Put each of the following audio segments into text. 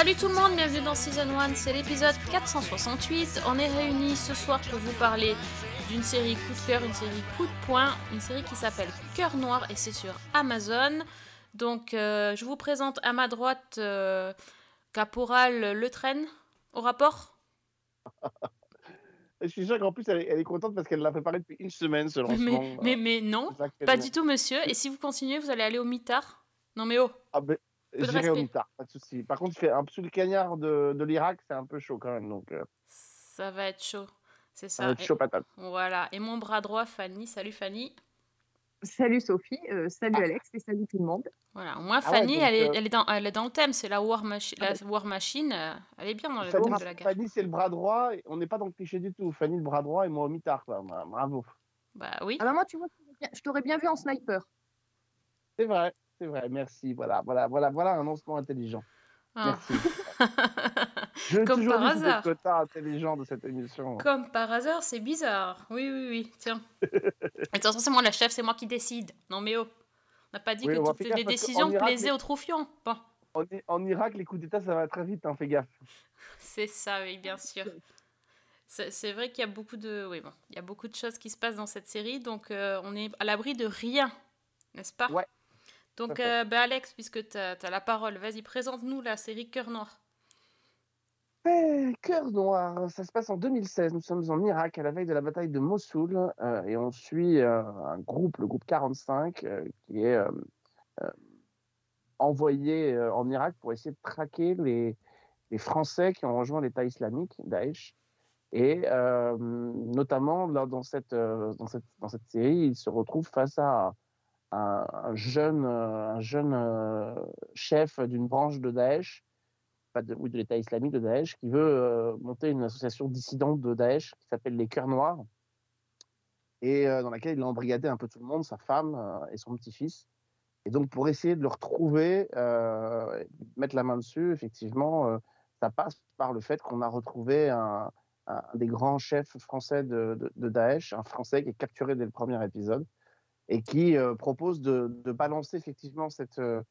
Salut tout le monde, bienvenue dans Season 1, c'est l'épisode 468. On est réunis ce soir pour vous parler d'une série coup de cœur, une série coup de poing, une série qui s'appelle Cœur Noir et c'est sur Amazon. Donc euh, je vous présente à ma droite euh, Caporal Le Train au rapport. Je suis sûr qu'en plus, elle est, elle est contente parce qu'elle l'a préparé depuis une semaine, ce lancement. Mais, mais, mais non, pas du tout monsieur. Et si vous continuez, vous allez aller au mitard? Non mais oh, Ah, ben, J'irai au mitard, pas de souci. Par contre, un sous le cagnard de, de l'Irak, c'est un peu chaud quand même. Donc, euh, ça va être chaud. C'est ça ça. va être chaud patate. voilà. Et mon bras droit, Fanny. Salut Fanny. Salut Sophie, euh, salut Alex et salut tout le monde. Voilà, au moins Ah ouais, Fanny, donc, elle, est, euh, elle, est dans, elle est dans le thème, c'est la War, Machi- Ah la war Machine, euh, elle est bien dans le Fanny, thème de la guerre. Fanny, c'est le bras droit. On n'est pas dans le cliché du tout. Fanny, le bras droit et moi au mitard. Quoi. Bra- Bravo. Bah oui, Alors moi, tu vois, je t'aurais bien vu en sniper. C'est vrai, c'est vrai. Merci. Voilà, voilà, voilà, voilà un lancement intelligent. Ah. Merci. Je Comme par hasard. le quota intelligent de cette émission. comme par hasard, c'est bizarre. Oui, oui, oui, tiens. Attention, c'est moi la chef, c'est moi qui décide. Non mais oh, on n'a pas dit Oui, que toutes les décisions Irak, plaisaient les- aux troufions. Bon, En, en Irak, les coups d'État, ça va très vite. Hein, fais gaffe. c'est ça, oui, bien sûr. C'est c'est vrai qu'il y a beaucoup de, oui, bon, il y a beaucoup de choses qui se passent dans cette série, donc euh, on est à l'abri de rien, n'est-ce pas? Ouais. Donc, euh, bah, Alex, puisque tu as, la parole, vas-y, présente-nous la série Cœur Noir. Eh, Cœur noir, ça se passe en 2016. Nous sommes en Irak à la veille de la bataille de Mossoul euh, et on suit euh, un groupe, le groupe 45, euh, qui est envoyé en Irak pour essayer de traquer les, les Français qui ont rejoint l'État islamique, Daesh. Et notamment là, dans, cette, dans, cette, dans cette série, ils se retrouvent face à un, un jeune, euh, un jeune euh, chef d'une branche de Daesh pas de, oui, de l'État islamique de Daesh, qui veut euh, monter une association dissidente de Daesh qui s'appelle les Cœurs Noirs, et dans laquelle il a embrigadé un peu tout le monde, sa femme et son petit-fils. Et donc, pour essayer de le retrouver, euh, mettre la main dessus, effectivement, ça passe par le fait qu'on a retrouvé un, des grands chefs français de Daesh, un Français qui est capturé dès le premier épisode, et qui euh, propose de, balancer effectivement cette. euh,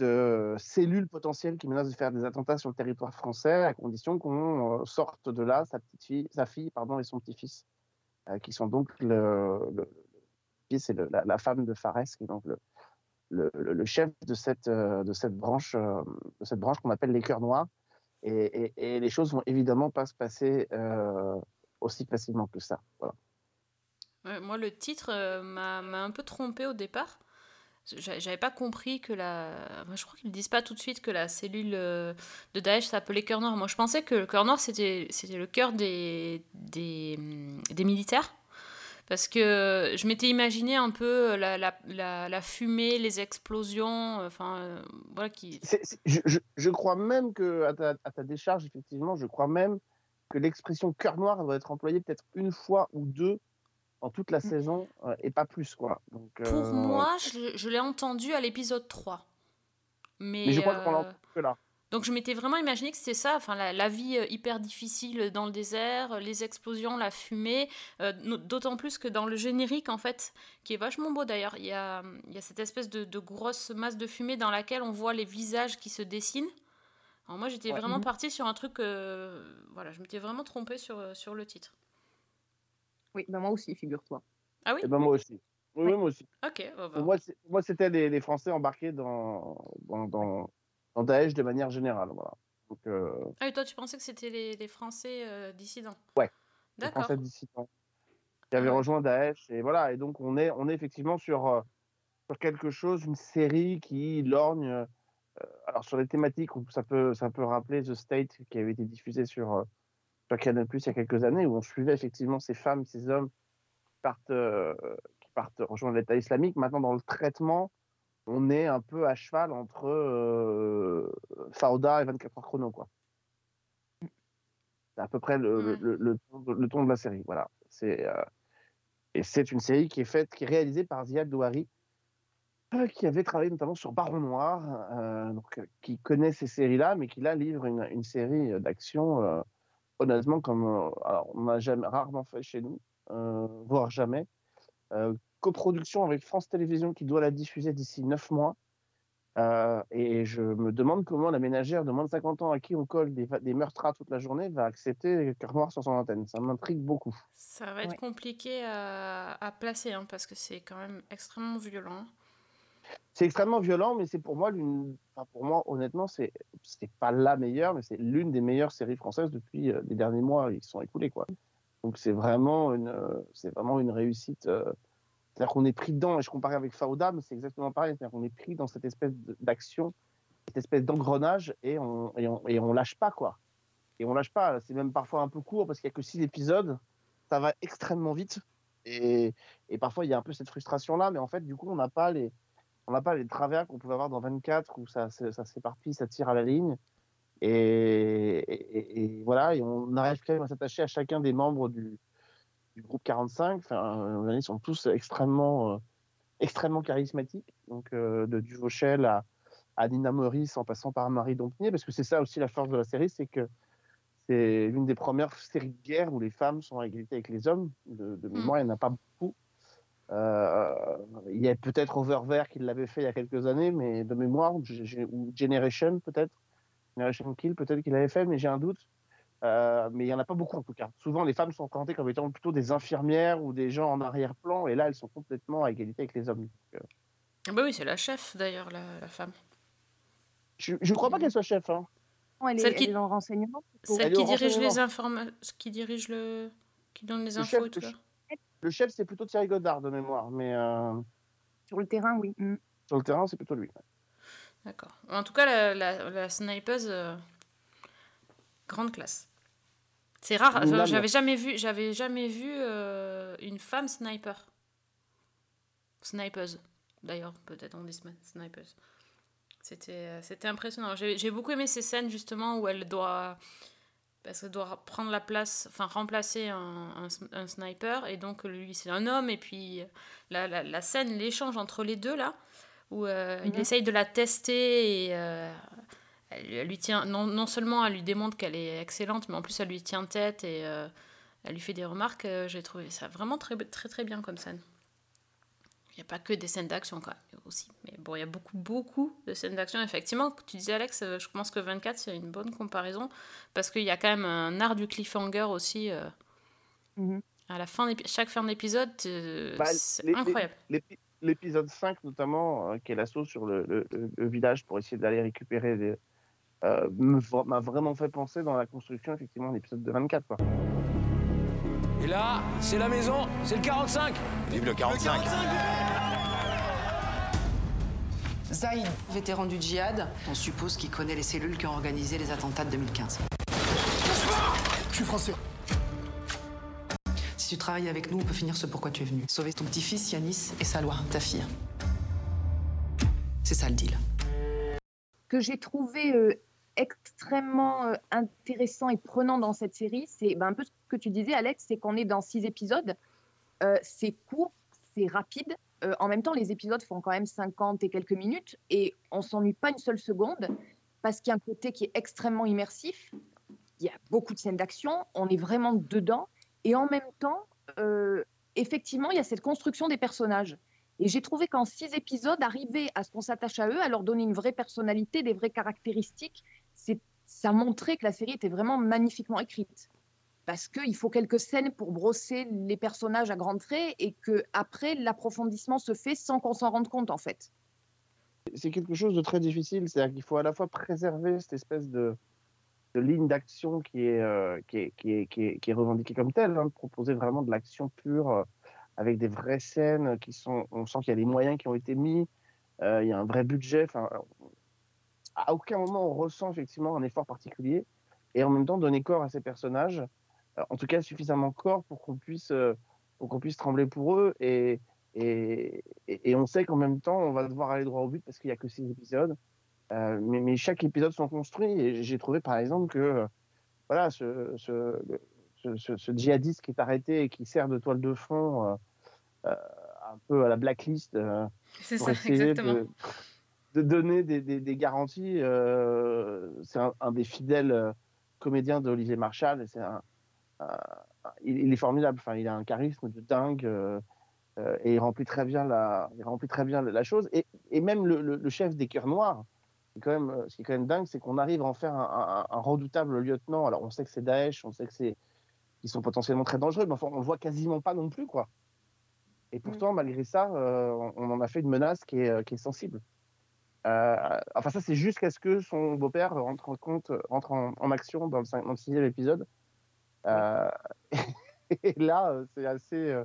euh, cellule potentielle qui menace de faire des attentats sur le territoire français, à condition qu'on sorte de là sa petite fille, sa fille pardon, et son petit-fils, qui sont donc la, femme de Fares, qui est donc le, chef de cette, branche, branche qu'on appelle les Cœurs Noirs. Et, les choses vont évidemment pas se passer aussi facilement que ça. Voilà. Moi, le titre euh, m'a un peu trompé au départ. J'a- J'avais pas compris que la. je crois qu'ils disent pas tout de suite que la cellule euh, de Daesh s'appelait Cœur Noir. Moi, je pensais que le Cœur Noir, c'était le cœur des, des, hum, des militaires. Parce que je m'étais imaginé un peu la, la, la, fumée, les explosions, euh, enfin, euh, voilà, qui. Je, je- je crois même que, à ta, à ta décharge, effectivement, je crois même que l'expression cœur noir doit être employée peut-être une fois ou deux dans toute la saison euh, et pas plus. Quoi. Donc, Pour euh, moi, je, je l'ai entendu à l'épisode 3. Mais, Mais je crois qu'on euh, l'entend que là. Donc je m'étais vraiment imaginé que c'était ça, enfin la, la vie euh, hyper difficile dans le désert, euh, les explosions, la fumée, euh, d'autant plus que dans le générique en fait, qui est vachement beau d'ailleurs, il y a, y a cette espèce de, de grosse masse de fumée dans laquelle on voit les visages qui se dessinent. Alors moi j'étais Ouais. vraiment Mhm. partie sur un truc, euh, voilà, je m'étais vraiment trompée sur, euh, sur le titre. Oui, ben moi aussi, figure-toi. Ah oui? Et ben moi aussi. Oui, oui, moi aussi. Ok, oh, bah. Pour moi, c'était les, les Français embarqués dans, dans, dans, dans Daesh de manière générale. Voilà. Donc, euh, Ah et toi tu pensais que c'était les, les Français euh, dissidents? Ouais. les D'accord. Français dissidents qui avaient Ah ouais. rejoint Daesh. Et voilà. Et donc, on est, on est effectivement sur, euh, sur quelque chose, une série qui lorgne. euh, alors, sur les thématiques, où ça peut, ça peut rappeler The State qui avait été diffusé sur, euh, sur Canal Plus il y a quelques années, où on suivait effectivement ces femmes, ces hommes qui partent, euh, qui partent rejoindre l'État islamique. Maintenant, dans le traitement, on est un peu à cheval entre euh, Fauda et 24 heures chrono. Quoi. C'est à peu près le, le, ton de- le ton de la série. Voilà. C'est, euh, et c'est une série qui est faite, qui est réalisée par Ziad Douari, euh, qui avait travaillé notamment sur Baron Noir, euh, donc, qui connaît ces séries-là, mais qui là livre une, une série d'action honnêtement, comme euh, alors, on a jamais, rarement fait chez nous, euh, voire jamais, euh, coproduction avec France Télévisions qui doit la diffuser d'ici neuf mois. Euh, et je me demande comment la ménagère de moins de 50 ans à qui on colle des, des meurtres toute la journée va accepter Cœur Noir sur son antenne. Ça m'intrigue beaucoup. Ça va être Ouais. compliqué à, à placer hein, parce que c'est quand même extrêmement violent. C'est extrêmement violent, mais c'est pour moi pour moi, honnêtement, c'est c'est pas la meilleure, mais c'est l'une des meilleures séries françaises depuis euh, les derniers mois qui sont écoulés, quoi. Donc c'est vraiment une, euh, c'est vraiment une réussite. euh, C'est-à-dire qu'on est pris dedans, et je comparais avec Fauda, mais c'est exactement pareil. C'est-à-dire qu'on est pris dans cette espèce d'action, cette espèce d'engrenage, et on, et, on, et on lâche pas, quoi. Et on lâche pas. C'est même parfois un peu court parce qu'il y a que six épisodes. Ça va extrêmement vite. Et, et parfois, il y a un peu cette frustration-là, mais en fait, du coup, on n'a pas les, on n'a pas les travers qu'on pouvait avoir dans 24 où ça, ça s'éparpille, ça tire à la ligne. Et, et- et- et voilà, et on arrive quand même à s'attacher à chacun des membres du, du groupe 45. Enfin, euh, ils sont tous extrêmement, euh, extrêmement charismatiques. Donc, euh, de Duvauchel à, à Nina Meurice en passant par Marie Dompnier, parce que c'est ça aussi la force de la série, c'est que c'est l'une des premières séries de guerre où les femmes sont à égalité avec les hommes. De, de mémoire, il n'y en a pas beaucoup. Euh, il y a peut-être Overver qui l'avait fait il y a quelques années, mais de mémoire, ou Generation peut-être, Generation Kill peut-être qu'il avait fait, mais j'ai un doute. Euh, mais il n'y en a pas beaucoup en tout cas. Souvent, les femmes sont présentées comme étant plutôt des infirmières ou des gens en arrière-plan, et là, elles sont complètement à égalité avec les hommes. Donc, euh, Ah bah oui, c'est la chef d'ailleurs, la, la femme. je ne crois pas qu'elle soit chef. Hein. Non, elle, est, Celle elle qui- est dans le renseignement. Celle Elle est qui dirige les informations, qui dirige le, qui donne les Le infos chef, et tout le Le chef, c'est plutôt Thierry Godard de mémoire, mais euh, Sur le terrain, oui. Mm. sur le terrain, c'est plutôt lui. D'accord. En tout cas, la, la, la snipeuse, euh, grande classe. C'est rare. J'avais jamais vu, j'avais jamais vu euh, une femme sniper. Snipeuse. D'ailleurs, peut-être on dit snipeuse. C'était, euh, c'était impressionnant. J'ai j'ai beaucoup aimé ces scènes justement où elle doit, parce qu'elle doit prendre la place, enfin remplacer un, un sniper et donc lui c'est un homme et puis la, la, la scène, l'échange entre les deux là, où euh, il Mhm. essaye de la tester et euh, elle, elle lui tient non, non seulement elle lui démontre qu'elle est excellente, mais en plus elle lui tient tête et euh, elle lui fait des remarques. euh, J'ai trouvé ça vraiment très très très bien comme scène. Il n'y a pas que des scènes d'action quand même aussi, mais bon il y a beaucoup beaucoup de scènes d'action. Effectivement, tu disais Alex, euh, je pense que 24 c'est une bonne comparaison parce qu'il y a quand même un art du cliffhanger aussi. euh, Mhm. à la fin chaque fin d'épisode, euh, Bah, c'est incroyable. L'épi- L'épisode 5, notamment, euh, qui est l'assaut sur le, le- le- le village pour essayer d'aller récupérer des. euh, m'a vraiment fait penser dans la construction, effectivement, de l'épisode de 24. Quoi. Et là, c'est la maison, c'est le 45. Vive le 45 Zaïd, vétéran du djihad, on suppose qu'il connaît les cellules qui ont organisé les attentats de 2015. Je suis français. Si tu travailles avec nous, on peut finir ce pourquoi tu es venu. Sauver ton petit-fils Yanis et Salwa, ta fille. C'est ça le deal. que j'ai trouvé euh, extrêmement euh, intéressant et prenant dans cette série, c'est ben, un peu ce que tu disais, Alex, c'est qu'on est dans six épisodes. Euh, c'est court, c'est rapide. Euh, en même temps, les épisodes font quand même 50 et quelques minutes et on s'ennuie pas une seule seconde parce qu'il y a un côté qui est extrêmement immersif. Il y a beaucoup de scènes d'action, on est vraiment dedans et en même temps, euh, effectivement, il y a cette construction des personnages. Et j'ai trouvé qu'en six épisodes, arriver à ce qu'on s'attache à eux, à leur donner une vraie personnalité, des vraies caractéristiques, ça montrait que la série était vraiment magnifiquement écrite. Parce qu'il faut quelques scènes pour brosser les personnages à grands traits et que après l'approfondissement se fait sans qu'on s'en rende compte en fait. C'est quelque chose de très difficile, c'est-à-dire qu'il faut à la fois préserver cette espèce de, ligne d'action euh, qui, est, revendiquée comme telle, hein, proposer vraiment de l'action pure euh, avec des vraies scènes qui. On sent qu'il y a des moyens qui ont été mis, euh, il y a un vrai budget. À aucun moment on ressent effectivement un effort particulier et en même temps donner corps à ces personnages, en tout cas suffisamment corps pour qu'on puisse, euh, pour qu'on puisse trembler pour eux et, et, et, et on sait qu'en même temps on va devoir aller droit au but parce qu'il n'y a que six épisodes. Euh, mais, mais chaque épisode sont construits et j'ai trouvé par exemple que euh, voilà ce, ce, ce, djihadiste qui est arrêté et qui sert de toile de fond euh, euh, un peu à la blacklist euh, C'est pour ça, essayer exactement. de, de donner des, des- des garanties. euh, c'est un, un des fidèles euh, comédien d'Olivier Marchal. C'est un- il, il est formidable. Enfin, il a un charisme de dingue euh, euh, et il remplit très bien la, il remplit très bien la chose. Et, et même le, le- le chef des cœurs noirs, quand même, euh, ce qui est quand même dingue, c'est qu'on arrive à en faire un, un- un redoutable lieutenant. Alors, on sait que c'est Daesh, on sait que c'est, qu'ils sont potentiellement très dangereux, mais enfin, on le voit quasiment pas non plus, quoi. Et pourtant, malgré ça, euh, on, en a fait une menace qui est, euh, qui est sensible. Euh, enfin, ça, c'est jusqu'à ce que son beau-père rentre en compte, rentre en, en action dans le, cin- dans le sixième épisode. Euh, et là, euh, c'est assez, euh,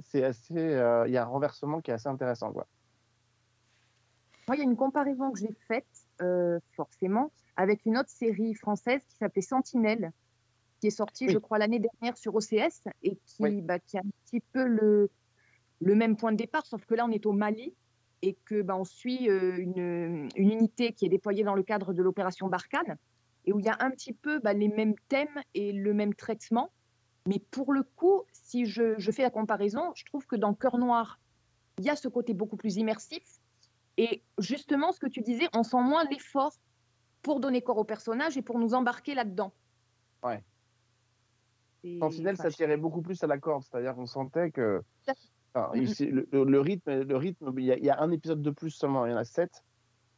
c'est assez, euh, il y a un renversement qui est assez intéressant, quoi. Moi, il y a une comparaison que j'ai faite, euh, forcément, avec une autre série française qui s'appelait Sentinelle, qui est sortie, Oui. je crois, l'année dernière sur OCS et qui, Oui. bah, qui a un petit peu le, le même point de départ, sauf que là, on est au Mali et que bah, on suit euh, une, une unité qui est déployée dans le cadre de l'opération Barkhane et où il y a un petit peu bah, les mêmes thèmes et le même traitement. Mais pour le coup, si je, je fais la comparaison, je trouve que dans Cœur Noir, il y a ce côté beaucoup plus immersif. Et justement, ce que tu disais, on sent moins l'effort pour donner corps au personnage et pour nous embarquer là-dedans. Ouais. Sentinelle, enfin, ça tirait beaucoup plus à la corde, c'est-à-dire qu'on sentait que enfin, il- le, le- le rythme, le rythme, il y, a, il y a un épisode de plus seulement, il y en a sept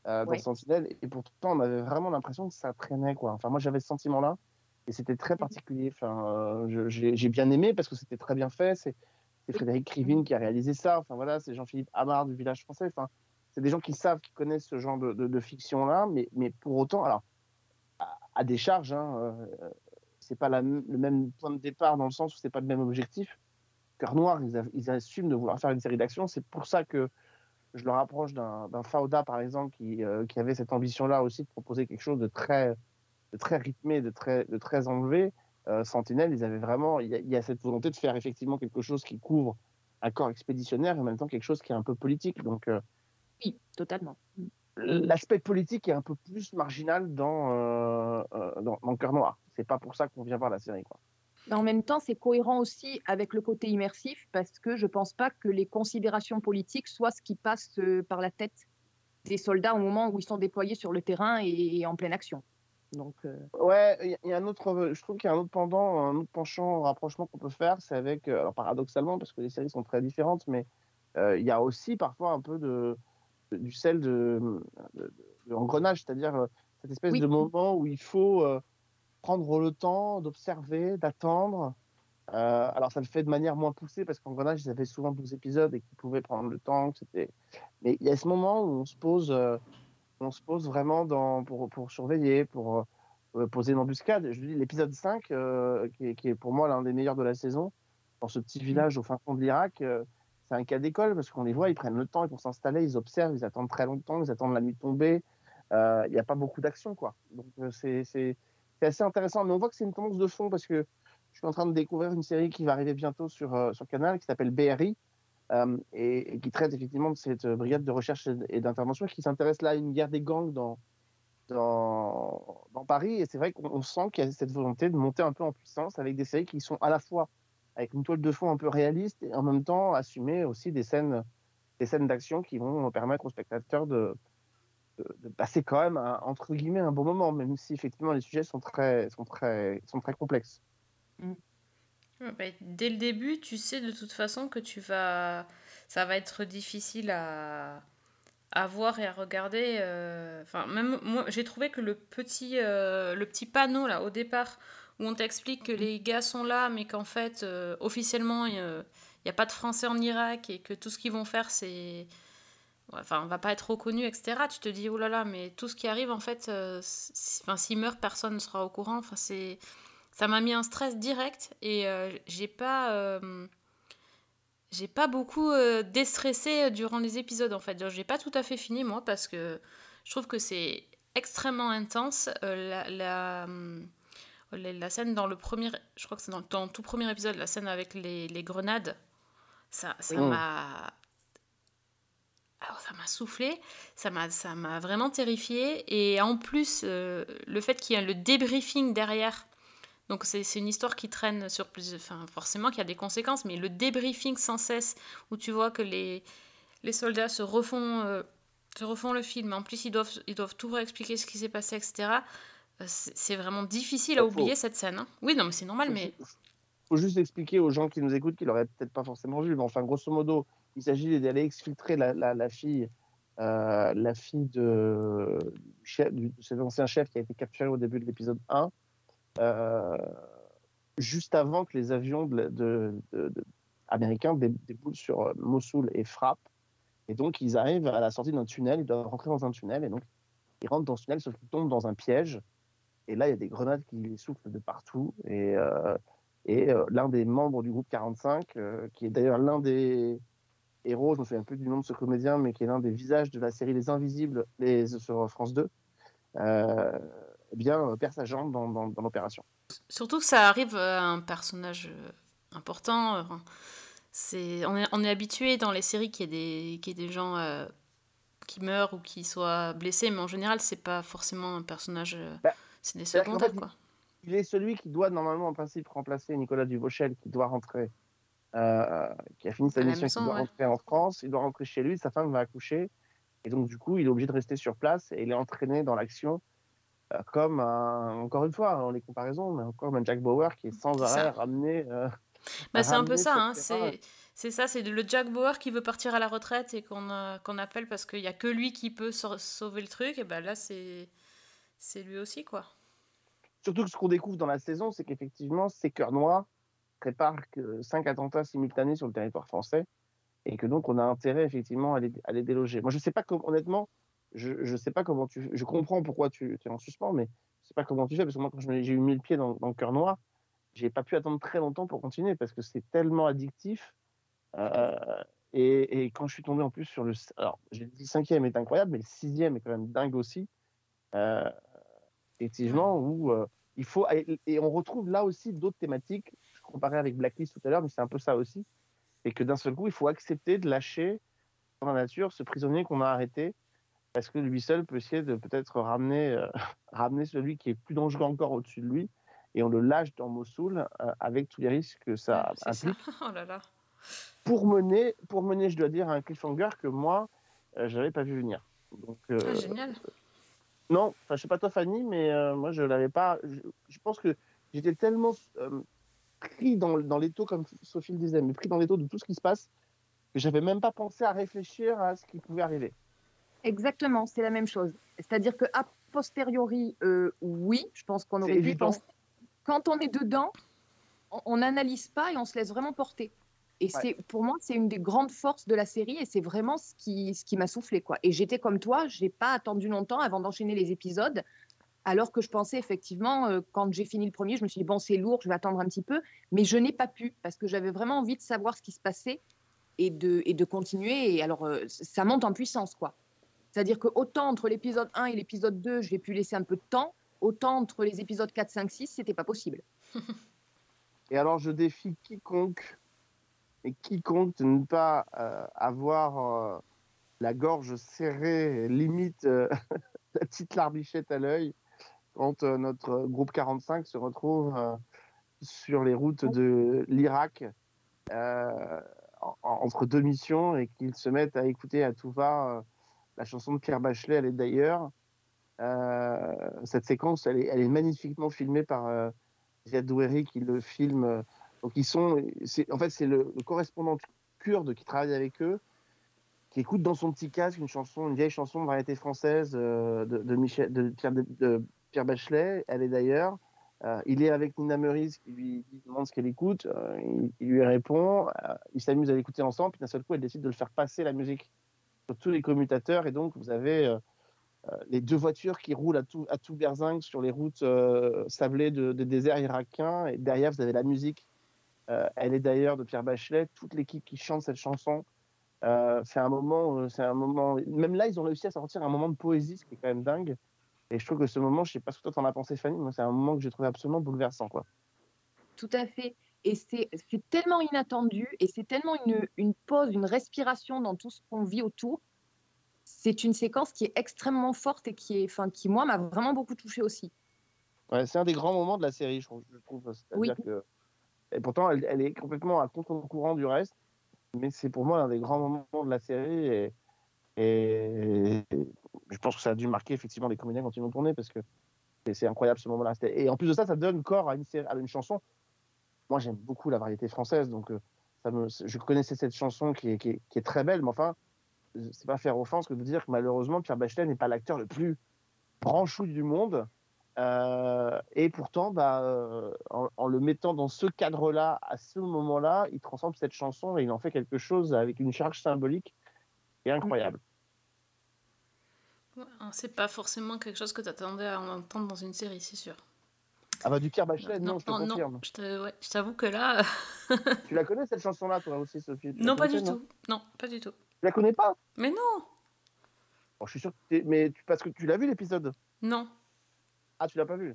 euh, dans Ouais. Sentinelle, et pourtant on avait vraiment l'impression que ça traînait, quoi. Enfin, moi j'avais ce sentiment-là, et c'était très particulier. Enfin, euh, j'ai bien aimé parce que c'était très bien fait. C'est Frédéric Krivine qui a réalisé ça. Enfin voilà, c'est Jean-Philippe Amard du Village Français. Enfin, c'est des gens qui savent, qui connaissent ce genre de, de- de fiction-là, mais, mais pour autant, alors à, à des charges, hein, euh, c'est pas la le même point de départ dans le sens où c'est pas le même objectif. Cœur Noir, ils, a- ils assument de vouloir faire une série d'actions. C'est pour ça que je le rapproche d'un Fauda, par exemple, qui, euh, qui avait cette ambition-là aussi de proposer quelque chose de très, de très rythmé, de très, de très enlevé. Euh, Sentinelle, ils avaient vraiment, il y, a, il y a cette volonté de faire effectivement quelque chose qui couvre un corps expéditionnaire et en même temps quelque chose qui est un peu politique. Donc, euh, Oui, totalement. l'aspect politique est un peu plus marginal dans, euh, dans, dans Cœur Noir. C'est pas pour ça qu'on vient voir la série, quoi. Mais en même temps, c'est cohérent aussi avec le côté immersif parce que je ne pense pas que les considérations politiques soient ce qui passe euh, par la tête des soldats au moment où ils sont déployés sur le terrain et en pleine action. Donc, euh, Ouais, il y a- un autre, je trouve qu'il y a un autre pendant, un autre penchant, un rapprochement qu'on peut faire, c'est avec, euh, alors paradoxalement, parce que les séries sont très différentes, mais euh, il y a aussi parfois un peu de, de- du sel de, de, de engrenage, c'est-à-dire euh, cette espèce Oui. de moment où il faut euh, prendre le temps d'observer, d'attendre. Euh, alors ça le fait de manière moins poussée parce qu'Engrenage, ils avaient souvent 12 épisodes et qu'ils pouvaient prendre le temps. C'était... Mais il y a ce moment où on se pose, euh, on se pose vraiment dans, pour, pour surveiller, pour euh, poser une embuscade. Je dis l'épisode 5, euh, qui, est, qui est pour moi l'un des meilleurs de la saison, dans ce petit village au fin fond de l'Irak, c'est un cas d'école parce qu'on les voit, ils prennent le temps, ils vont s'installer, ils observent, ils attendent très longtemps, ils attendent la nuit tombée. Il n'y a pas beaucoup d'action, quoi. Donc c'est, c'est, assez intéressant. Mais on voit que c'est une tendance de fond parce que je suis en train de découvrir une série qui va arriver bientôt sur, euh, sur Canal qui s'appelle BRI. euh, et, qui traite effectivement de cette euh, brigade de recherche et d'intervention qui s'intéresse là à une guerre des gangs dans, dans, Paris. Et c'est vrai qu'on on sent qu'il y a cette volonté de monter un peu en puissance avec des séries qui sont à la fois avec une toile de fond un peu réaliste et en même temps assumer aussi des scènes, des scènes d'action qui vont permettre aux spectateurs de, de, passer quand même un, entre guillemets un bon moment, même si effectivement les sujets sont très, sont très, sont très complexes. Ouais, bah, dès le début, tu sais de toute façon que tu vas, ça va être difficile à, à voir et à regarder. euh, Enfin, même moi, j'ai trouvé que le petit, euh, le petit panneau là au départ où on t'explique que les gars sont là, mais qu'en fait euh, officiellement il n'y a pas de Français en Irak et que tout ce qu'ils vont faire c'est enfin, on va pas être reconnu, etc. Tu te dis, oh là là, mais tout ce qui arrive, en fait, euh, enfin, s'il meurt, personne ne sera au courant. Enfin, c'est, ça m'a mis un stress direct et euh, j'ai pas, euh, j'ai pas beaucoup euh, déstressé durant les épisodes, en fait. J'ai pas tout à fait fini, moi, parce que je trouve que c'est extrêmement intense. La, la, la, la scène dans le premier, je crois que c'est dans, dans le tout premier épisode, la scène avec les, les grenades, ça ça m'a alors ça m'a soufflé, ça m'a ça m'a vraiment terrifié et en plus euh, le fait qu'il y ait le débriefing derrière. Donc c'est c'est une histoire qui traîne sur plusieurs enfin forcément qu'il y a des conséquences mais le débriefing sans cesse où tu vois que les les soldats se refont euh, se refont le film en plus ils doivent ils doivent tout réexpliquer ce qui s'est passé etc. c'est c'est vraiment difficile à oublier cette scène. hein. Oui, non, mais c'est normal, mais faut juste expliquer aux gens qui nous écoutent, qui l'auraient peut-être pas forcément vu, mais enfin, grosso modo, il s'agit d'aller exfiltrer la, fille, euh, la fille de, chef, cet ancien chef qui a été capturé au début de l'épisode 1, euh, juste avant que les avions américains dé- déboulent sur euh, Mossoul et frappent. Et donc, ils arrivent à la sortie d'un tunnel, ils doivent rentrer dans un tunnel, et donc, ils rentrent dans ce tunnel, sauf qu'ils tombent dans un piège. Et là, il y a des grenades qui les soufflent de partout. Et, l'un des membres du groupe 45, euh, qui est d'ailleurs l'un des héros, je me souviens plus du nom de ce comédien, mais qui est l'un des visages de la série Les Invisibles les, sur France 2, euh, eh bien, euh, perd sa jambe dans, dans- dans l'opération. surtout que ça arrive à un personnage euh, important. euh, on est, on est habitué dans les séries qu'il y ait des, y ait des gens euh, qui meurent ou qui soient blessés, mais en général, c'est pas forcément un personnage. euh, Bah, c'est des secondaires, quoi. Il est celui qui doit normalement, en principe, remplacer Nicolas Duvauchel, qui doit rentrer, euh, qui a fini sa mission, et qui doit ouais. rentrer en France. Il doit rentrer chez lui, sa femme va accoucher. Et donc, du coup, il est obligé de rester sur place et il est entraîné dans l'action, euh, comme un, encore une fois, hein, les comparaisons, mais encore un Jack Bauer qui est sans ça. arrêt ramené. euh, Bah, c'est un peu ça, hein, terrain. c'est, c'est ça, c'est le Jack Bauer qui veut partir à la retraite et qu'on, appelle parce qu'il n'y a que lui qui peut sau- sauver le truc, et ben là, c'est, c'est lui aussi, quoi. Surtout que ce qu'on découvre dans la saison, c'est qu'effectivement, ces cœurs noirs préparent que cinq attentats simultanés sur le territoire français et que donc on a intérêt effectivement à les, à les déloger. Moi, je sais pas comment, honnêtement, je, je sais pas comment tu, je comprends pourquoi tu, es en suspens, mais je sais pas comment tu fais parce que moi, quand j'ai eu mis le pied dans, dans le cœur noir, j'ai pas pu attendre très longtemps pour continuer parce que c'est tellement addictif. Euh, et, et quand je suis tombé en plus sur le, alors j'ai dit cinquième est incroyable, mais le sixième est quand même dingue aussi. Euh, effectivement, où euh, il faut et on retrouve là aussi d'autres thématiques. Je comparais avec Blacklist tout à l'heure, mais c'est un peu ça aussi. Et que d'un seul coup, il faut accepter de lâcher dans la nature ce prisonnier qu'on a arrêté parce que lui seul peut essayer de peut-être ramener, euh, ramener celui qui est plus dangereux encore au-dessus de lui. Et on le lâche dans Mossoul euh, avec tous les risques que ça implique Oh là là. pour mener, pour mener, je dois dire, un cliffhanger que moi, euh, je n'avais pas vu venir. Donc, euh, Ah, génial. non, enfin, je sais pas toi, Fanny, mais moi, je l'avais pas. Je, je pense que j'étais tellement euh, pris dans, dans l'étau, comme Sophie le disait, mais pris dans l'étau de tout ce qui se passe, que j'avais même pas pensé à réfléchir à ce qui pouvait arriver. Exactement, c'est la même chose. C'est-à-dire que a posteriori, euh, oui, je pense qu'on aurait pu évident. penser. Quand on est dedans, on- on n'analyse pas et on se laisse vraiment porter. Et Ouais. c'est pour moi, c'est une des grandes forces de la série et c'est vraiment ce qui, ce qui m'a soufflé. Quoi. Et j'étais comme toi, j'ai pas attendu longtemps avant d'enchaîner les épisodes. Alors que je pensais effectivement, euh, quand j'ai fini le premier, je me suis dit, bon, c'est lourd, je vais attendre un petit peu. Mais je n'ai pas pu parce que j'avais vraiment envie de savoir ce qui se passait et de, et de continuer. Et alors, euh, ça monte en puissance, quoi. C'est-à-dire que autant entre l'épisode 1 et l'épisode 2, j'ai pu laisser un peu de temps, autant entre les épisodes 4, 5, 6, c'était pas possible. Et alors, je défie quiconque, et quiconque de ne pas euh, avoir la gorge serrée, limite la petite larmichette à l'œil, quand euh, notre groupe 45 se retrouve euh, sur les routes de l'Irak euh, en- entre deux missions et qu'ils se mettent à écouter à tout va euh, la chanson de Pierre Bachelet, elle est d'ailleurs. Euh, cette séquence, elle est, elle est magnifiquement filmée par euh, Ziad Doueri qui le filme. euh, Donc ils sont, en fait, c'est le, le correspondant kurde qui travaille avec eux, qui écoute dans son petit casque une chanson, une vieille chanson de variété française euh, de, de Michel, de Pierre, de Pierre Bachelet. Elle est d'ailleurs. Euh, il est avec Nina Meurice qui lui demande ce qu'elle écoute. Euh, il, lui répond. Euh, ils s'amusent à l'écouter ensemble. Puis d'un seul coup, elle décide de le faire passer la musique sur tous les commutateurs. Et donc, vous avez euh, les deux voitures qui roulent à tout, à tout berzingue sur les routes sablées de, des déserts irakiens. Et derrière, vous avez la musique. Elle est d'ailleurs de Pierre Bachelet. Toute l'équipe qui chante cette chanson. C'est un moment, c'est un moment. Même là, ils ont réussi à sortir un moment de poésie, ce qui est quand même dingue. Et je trouve que ce moment, je sais pas ce que toi t'en as pensé, Fanny, moi c'est un moment que j'ai trouvé absolument bouleversant, quoi. Tout à fait. Et c'est tellement inattendu et c'est tellement une, une pause, une respiration dans tout ce qu'on vit autour. C'est une séquence qui est extrêmement forte et qui, est, enfin, qui moi, m'a vraiment beaucoup touchée aussi. Ouais, c'est un des grands moments de la série, je trouve. Je trouve. C'est-à-dire que et pourtant, elle, elle est complètement à contre-courant du reste, mais c'est pour moi un des grands moments de la série et, et je pense que ça a dû marquer effectivement les comédiens quand ils l'ont tourné parce que c'est incroyable ce moment-là. Et en plus de ça, ça donne corps à une, chanson. Moi, j'aime beaucoup la variété française, donc euh, je connaissais cette chanson qui est, très belle, mais enfin, c'est pas faire offense que de dire que malheureusement, Pierre Bachelet n'est pas l'acteur le plus branchou du monde. Euh, et pourtant, bah, euh, en, en le mettant dans ce cadre-là, à ce moment-là, il transforme cette chanson et il en fait quelque chose avec une charge symbolique est incroyable. Ouais, hein, C'est pas forcément quelque chose que tu attendais à entendre dans une série, c'est sûr. Ah bah du Pierre Bachelet, non, je te non, confirme. je te- ouais, je t'avoue que là. Tu la connais cette chanson-là, toi aussi, Sophie? Tu non, pas du tout. Non, pas du tout. Tu la connais pas? Mais non Bon, Je suis sûr que t'es- mais tu, parce que tu l'as vu l'épisode? Non. Ah, tu l'as pas vu?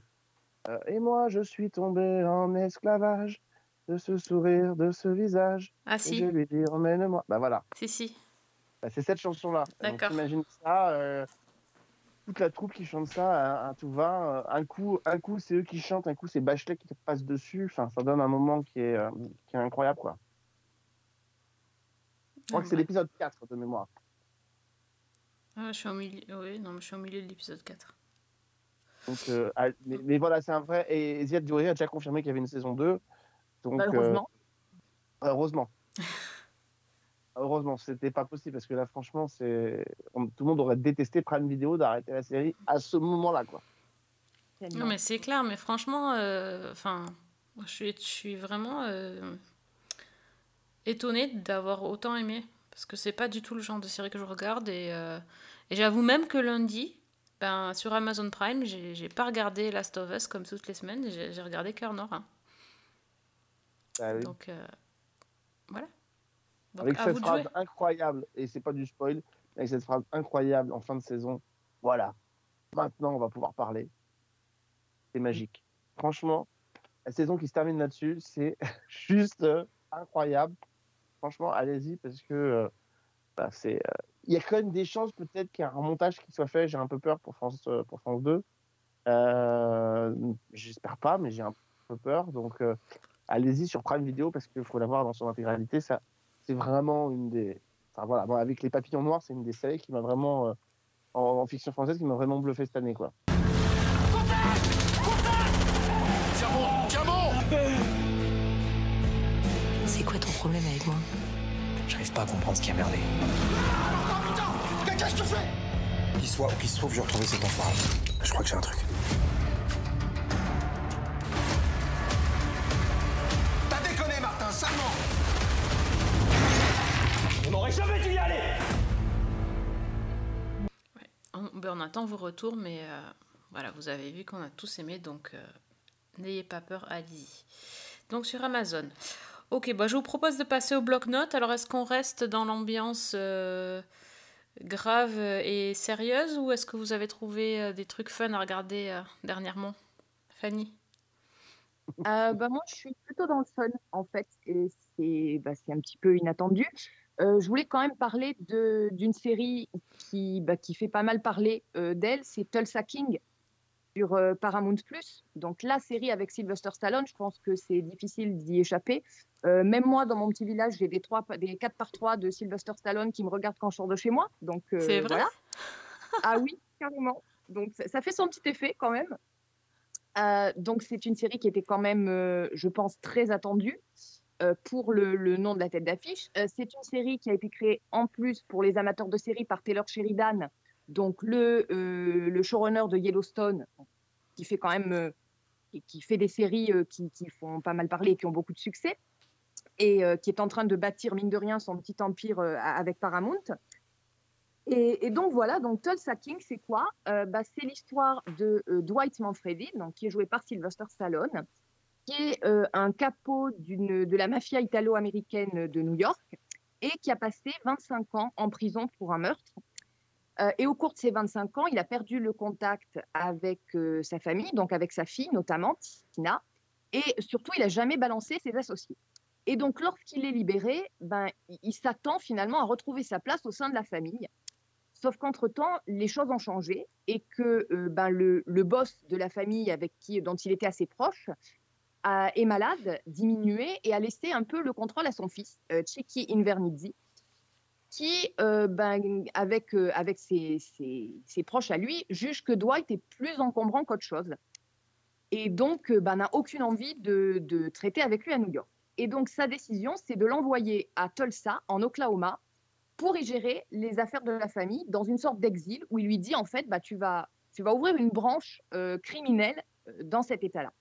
Euh, Et moi, je suis tombé en esclavage de ce sourire, de ce visage. Ah Et si, je lui dis, emmène-moi. Bah voilà, si, si. Bah, c'est cette chanson-là. Donc, D'accord. Imagine ça, euh, toute la troupe qui chante ça à, à tout va. euh, Un coup, un coup c'est eux qui chantent, un coup c'est Bachelet qui te passe dessus. Enfin, ça donne un moment qui est, euh, qui est incroyable, quoi. Je crois que c'est Ouais. l'épisode 4 de mémoire. Ah, je suis au milieu. Oui, non, mais je suis au milieu de l'épisode 4. Donc, euh, ah, mais, mais voilà, c'est un vrai. Et Ziad Duré a déjà confirmé qu'il y avait une saison 2. Donc, euh, Malheureusement. heureusement. heureusement, c'était pas possible parce que là, franchement, c'est tout le monde aurait détesté Prime Video d'arrêter la série à ce moment-là, quoi. Non, mais c'est clair, mais franchement, euh, enfin, moi, je suis, je suis vraiment euh, étonnée d'avoir autant aimé. Parce que c'est pas du tout le genre de série que je regarde. Et, euh, et j'avoue même que lundi, ben, sur Amazon Prime, j'ai pas regardé Last of Us comme toutes les semaines. J'ai j'ai regardé Cœur Nord. hein. Ah oui. Donc, euh, voilà. Donc, avec cette phrase jouer. incroyable, et c'est pas du spoil, avec cette phrase incroyable en fin de saison, voilà, maintenant on va pouvoir parler. C'est magique. Franchement, la saison qui se termine là-dessus, c'est juste euh, incroyable. Franchement, allez-y parce que euh, bah, c'est, euh, il y a quand même des chances peut-être qu'il y ait un montage qui soit fait. J'ai un peu peur pour France, pour France 2. Euh, J'espère pas, mais j'ai un peu peur. Donc, allez-y sur Prime Video parce qu'il faut la voir dans son intégralité. Ça, c'est vraiment une des. Enfin voilà, avec les papillons noirs, c'est une des séries qui m'a vraiment, euh, en, en fiction française, qui m'a vraiment bluffé cette année, quoi. C'est quoi ton problème avec moi? J'arrive pas à comprendre ce qui a merdé. Putain Qu'est-ce que tu fais Qu'il soit ou qu'il se trouve, je vais retrouver cet enfoiré. Je crois que j'ai un truc. Jamais dû y aller On, ben, on attend vos retours, mais euh, voilà, vous avez vu qu'on a tous aimé, donc euh, n'ayez pas peur, allez-y. Donc sur Amazon. Ok, bah, je vous propose de passer au bloc-notes. Alors est-ce qu'on reste dans l'ambiance euh, grave et sérieuse ou est-ce que vous avez trouvé euh, des trucs fun à regarder euh, dernièrement? Fanny? Euh, bah, moi, je suis plutôt dans le fun, en fait, et c'est bah, c'est un petit peu inattendu. Euh, je voulais quand même parler d'une série qui, bah, qui fait pas mal parler euh, d'elle, c'est Tulsa King sur euh, Paramount+. Donc la série avec Sylvester Stallone, je pense que c'est difficile d'y échapper. Même moi, dans mon petit village, j'ai des, trois, des 4 par 3 de Sylvester Stallone qui me regardent quand je sors de chez moi. Donc C'est vrai? voilà. Ah oui, carrément. Donc ça, ça fait son petit effet quand même. Donc c'est une série qui était quand même, je pense, très attendue euh, pour le, nom de la tête d'affiche. Euh, c'est une série qui a été créée en plus pour les amateurs de séries par Taylor Sheridan, donc le, euh, showrunner de Yellowstone, qui fait quand même, qui, fait des séries qui, font pas mal parler et qui ont beaucoup de succès, et qui est en train de bâtir mine de rien son petit empire avec Paramount. Et, donc voilà, donc Tulsa King, c'est quoi? Bah, C'est l'histoire de Dwight Manfredi, donc, qui est joué par Sylvester Stallone, qui est euh, un capot de la mafia italo-américaine de New York et qui a passé 25 ans en prison pour un meurtre. Euh, et au cours de ces 25 ans, il a perdu le contact avec euh, sa famille, donc avec sa fille notamment, Tina, et surtout, il n'a jamais balancé ses associés. Et donc, lorsqu'il est libéré, ben, il, s'attend finalement à retrouver sa place au sein de la famille. Sauf qu'entre-temps, les choses ont changé et que ben, le, le boss de la famille avec qui, dont il était assez proche est malade, diminué et a laissé un peu le contrôle à son fils, euh, Chicky Invernizzi. qui, euh, ben, avec, euh, avec ses, ses- proches à lui, juge que Dwight est plus encombrant qu'autre chose. Et donc, euh, ben, n'a aucune envie de, de traiter avec lui à New York. Et donc, sa décision, c'est de l'envoyer à Tulsa, en Oklahoma, pour y gérer les affaires de la famille dans une sorte d'exil où il lui dit, en fait, bah, tu, vas, tu vas ouvrir une branche criminelle dans cet État-là.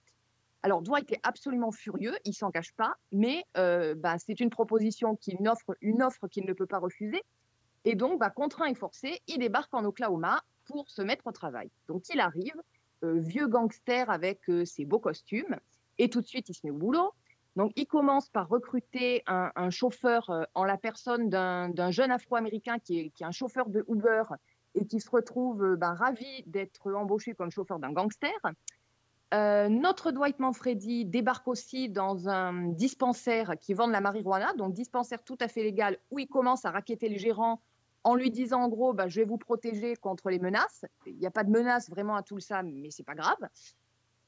Alors, Dwight est absolument furieux, il s'en cache pas, mais euh, bah, c'est une proposition qu'il offre, une offre qu'il ne peut pas refuser. Et donc, bah, contraint et forcé, il débarque en Oklahoma pour se mettre au travail. Donc, il arrive, euh, vieux gangster avec euh, ses beaux costumes, et tout de suite, il se met au boulot. Donc, il commence par recruter un, chauffeur en la personne d'un jeune Afro-Américain qui est, un chauffeur de Uber et qui se retrouve bah, ravi d'être embauché comme chauffeur d'un gangster. Euh, notre Dwight Manfredi débarque aussi dans un dispensaire qui vend de la marijuana, donc dispensaire tout à fait légal, où il commence à raqueter le gérant en lui disant en gros, bah, je vais vous protéger contre les menaces. Il n'y a pas de menace vraiment à tout ça, mais c'est pas grave.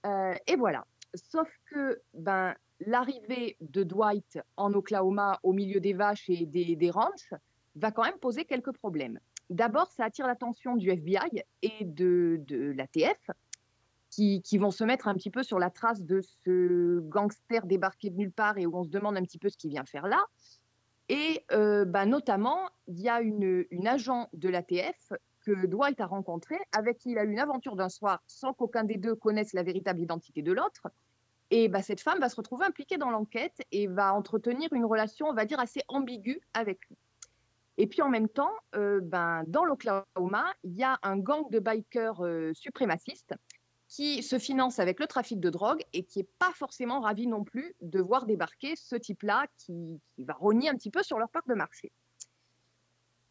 Euh, et voilà. Sauf que ben, l'arrivée de Dwight en Oklahoma, au milieu des vaches et des, ranchs, va quand même poser quelques problèmes. D'abord, ça attire l'attention du FBI et de l'ATF, qui, vont se mettre un petit peu sur la trace de ce gangster débarqué de nulle part et où on se demande un petit peu ce qu'il vient faire là. Et euh, bah, notamment, il y a une, une agent de l'ATF que Dwight a rencontrée, avec qui il a eu une aventure d'un soir sans qu'aucun des deux connaisse la véritable identité de l'autre. Et bah, cette femme va se retrouver impliquée dans l'enquête et va entretenir une relation, on va dire, assez ambiguë avec lui. Et puis en même temps, euh, ben, dans l'Oklahoma, il y a un gang de bikers euh, suprémacistes qui se finance avec le trafic de drogue et qui n'est pas forcément ravi non plus de voir débarquer ce type-là qui, va rogner un petit peu sur leur part de marché.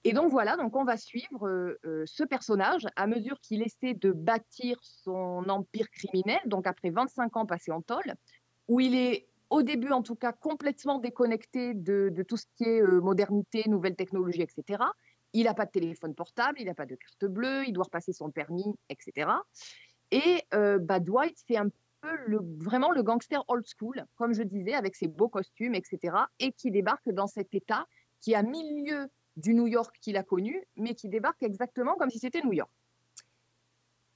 Et donc voilà, donc on va suivre euh, euh, ce personnage à mesure qu'il essaie de bâtir son empire criminel, donc après 25 ans passés en tôle, où il est au début en tout cas complètement déconnecté de, de tout ce qui est euh, modernité, nouvelles technologies, etc. Il n'a pas de téléphone portable, il n'a pas de carte bleue, il doit repasser son permis, etc. Et euh, bah, Dwight, c'est un peu vraiment le gangster old school, comme je disais, avec ses beaux costumes, etc. Et qui débarque dans cet état qui est à milieu du New York qu'il a connu, mais qui débarque exactement comme si c'était New York.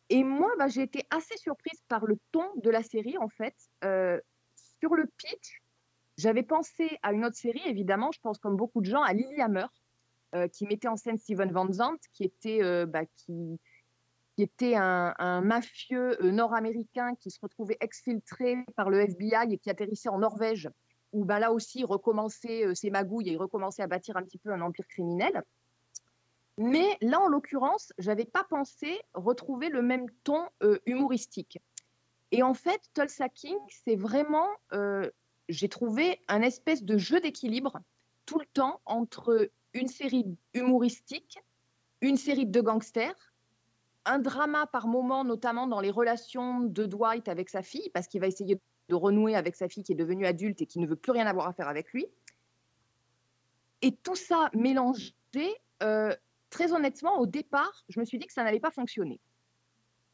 Et moi, bah, j'ai été assez surprise par le ton de la série, en fait. Sur le pitch, j'avais pensé à une autre série, évidemment, je pense comme beaucoup de gens, à Lilyhammer, euh, qui mettait en scène Steven Van Zandt, qui était, bah, qui, qui était un, mafieux euh, nord-américain qui se retrouvait exfiltré par le FBI et qui atterrissait en Norvège, où bah, là aussi il recommençait euh, ses magouilles et il recommençait à bâtir un petit peu un empire criminel. Mais là, en l'occurrence, j'avais pas pensé retrouver le même ton euh, humoristique. Et en fait, Tulsa King, c'est vraiment, j'ai trouvé un espèce de jeu d'équilibre tout le temps entre une série humoristique, une série de gangsters, un drama par moment, notamment dans les relations de Dwight avec sa fille, parce qu'il va essayer de renouer avec sa fille qui est devenue adulte et qui ne veut plus rien avoir à faire avec lui. Et tout ça mélangé, euh, très honnêtement, au départ, je me suis dit que ça n'allait pas fonctionner.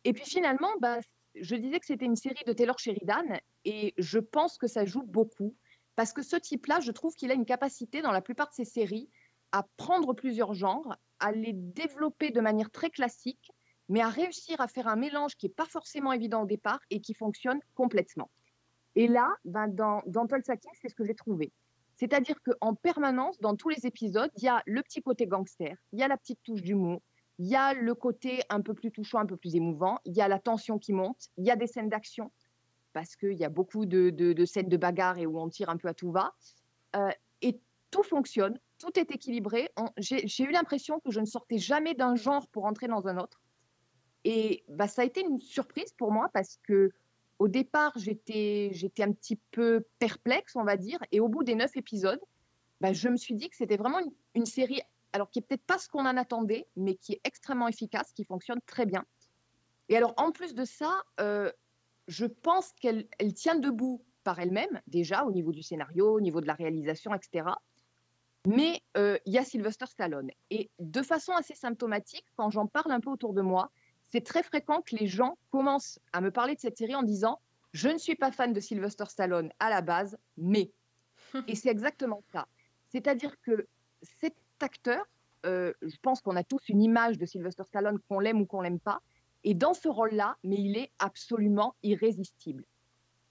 Et puis finalement, bah, je disais que c'était une série de Taylor Sheridan et je pense que ça joue beaucoup parce que ce type-là, je trouve qu'il a une capacité dans la plupart de ses séries à prendre plusieurs genres, à les développer de manière très classique, mais à réussir à faire un mélange qui n'est pas forcément évident au départ et qui fonctionne complètement. Et là, ben, dans, dans Tulsa King, c'est ce que j'ai trouvé. C'est-à-dire qu'en permanence, dans tous les épisodes, il y a le petit côté gangster, il y a la petite touche d'humour, il y a le côté un peu plus touchant, un peu plus émouvant, il y a la tension qui monte, il y a des scènes d'action, parce qu'il y a beaucoup de, scènes de bagarre et où on tire un peu à tout va. Euh, et tout fonctionne, tout est équilibré. J'ai eu l'impression que je ne sortais jamais d'un genre pour entrer dans un autre. Et bah, ça a été une surprise pour moi parce que au départ, j'étais un petit peu perplexe, on va dire. Et au bout des neuf épisodes, bah, je me suis dit que c'était vraiment une, série, alors qui n'est peut-être pas ce qu'on en attendait, mais qui est extrêmement efficace, qui fonctionne très bien. Et alors, en plus de ça, euh, je pense qu'elle elle tient debout par elle-même, déjà, au niveau du scénario, au niveau de la réalisation, etc. Mais euh, il y a Sylvester Stallone. Et de façon assez symptomatique, quand j'en parle un peu autour de moi, c'est très fréquent que les gens commencent à me parler de cette série en disant Je ne suis pas fan de Sylvester Stallone à la base, mais. Et c'est exactement ça. C'est-à-dire que cette acteur, euh, je pense qu'on a tous une image de Sylvester Stallone, qu'on l'aime ou qu'on l'aime pas. Et dans ce rôle-là, mais il est absolument irrésistible.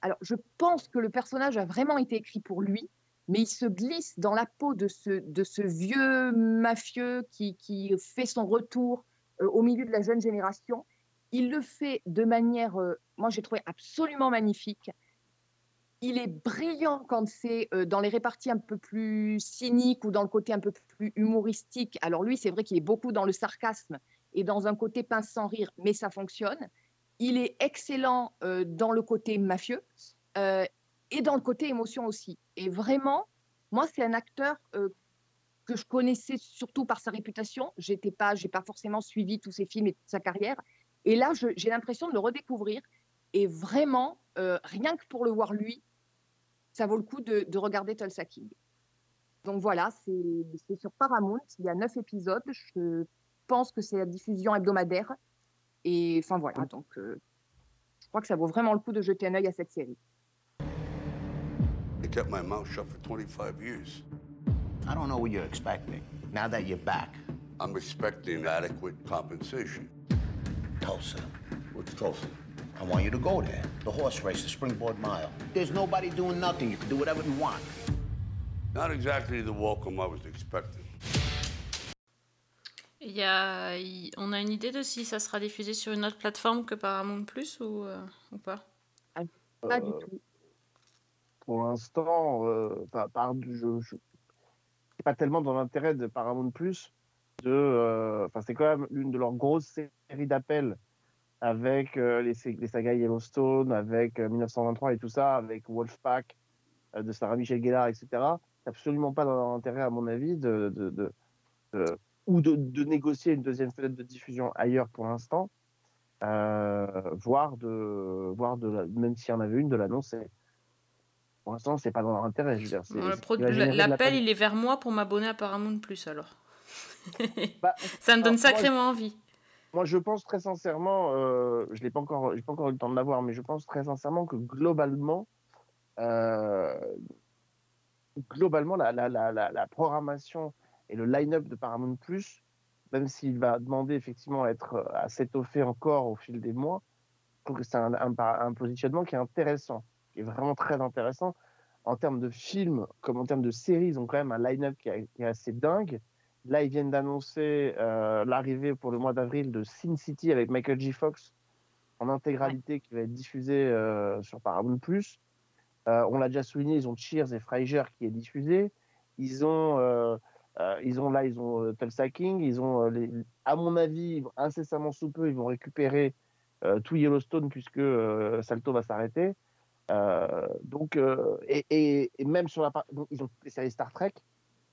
Alors, je pense que le personnage a vraiment été écrit pour lui, mais il se glisse dans la peau de ce, de ce vieux mafieux qui, qui fait son retour au milieu de la jeune génération. Il le fait de manière, euh, moi j'ai trouvé absolument magnifique. Il est brillant quand c'est euh, dans les réparties un peu plus cyniques ou dans le côté un peu plus humoristique. Alors lui, c'est vrai qu'il est beaucoup dans le sarcasme et dans un côté pince sans rire, mais ça fonctionne. Il est excellent euh, dans le côté mafieux euh, et dans le côté émotion aussi. Et vraiment, moi, c'est un acteur euh, que je connaissais surtout par sa réputation. J'étais pas, j'ai pas forcément suivi tous ses films et toute sa carrière. Et là, j'ai l'impression de le redécouvrir. Et vraiment, euh, rien que pour le voir lui, ça vaut le coup de, de regarder Tulsa King. Donc voilà, c'est c'est sur Paramount. Il y a neuf épisodes. Je pense que c'est la diffusion hebdomadaire. Et enfin voilà, donc euh, je crois que ça vaut vraiment le coup de jeter un œil à cette série. I kept my mouth shut for 25 years. I don't know what you're expecting. Now that you're back, I'm expecting adequate compensation. Tulsa, What's Tulsa? I want you to go there. The horse race, the springboard mile. There's nobody doing nothing. You can do whatever you want. Not exactly the welcome I was expecting. Il y a, on a une idée de si ça sera diffusé sur une autre plateforme que Paramount Plus ou, euh, ou pas? Pas du Euh, tout. pour l'instant, euh, enfin, par, je, je c'est pas tellement dans l'intérêt de Paramount Plus de, euh, enfin, c'est quand même l'une de leurs grosses séries d'appels avec euh, les, les sagas Yellowstone, avec euh, 1923 et tout ça, avec Wolfpack euh, de Sarah Michelle Gellar, etc. C'est absolument pas dans leur intérêt, à mon avis, de, de, de- ou de, négocier une deuxième fenêtre de diffusion ailleurs pour l'instant, euh, voire de, voire de, même s'il y en avait une, de l'annoncer. Pour l'instant, c'est pas dans leur intérêt. L'appel, il est vers moi pour m'abonner à Paramount Plus alors. Bah, ça me donne alors, moi, sacrément envie. Moi, je pense très sincèrement, euh, je n'ai pas encore, j'ai pas encore eu le temps de l'avoir, mais je pense très sincèrement que globalement, euh, globalement, la, la, la, la, la programmation et le line-up de Paramount Plus, même s'il va demander effectivement à être à s'étoffer encore au fil des mois, je trouve que c'est un, un, un positionnement qui est intéressant, qui est vraiment très intéressant. En termes de films, comme en termes de séries, ils ont quand même un line-up qui, est- qui est assez dingue. Là, ils viennent d'annoncer euh, l'arrivée pour le mois d'avril de Sin City avec Michael J. Fox en intégralité qui va être diffusé euh, sur Paramount+. Euh, on l'a déjà souligné, ils ont Cheers et Frasier qui est diffusé. Ils ont, euh, euh, ils ont là, ils ont euh, Tulsa King. Ils ont, euh, les- à mon avis, incessamment sous peu, ils vont récupérer tout Yellowstone puisque Salto va s'arrêter. Euh, donc, euh, et, et- et même sur la part, ils ont les séries Star Trek.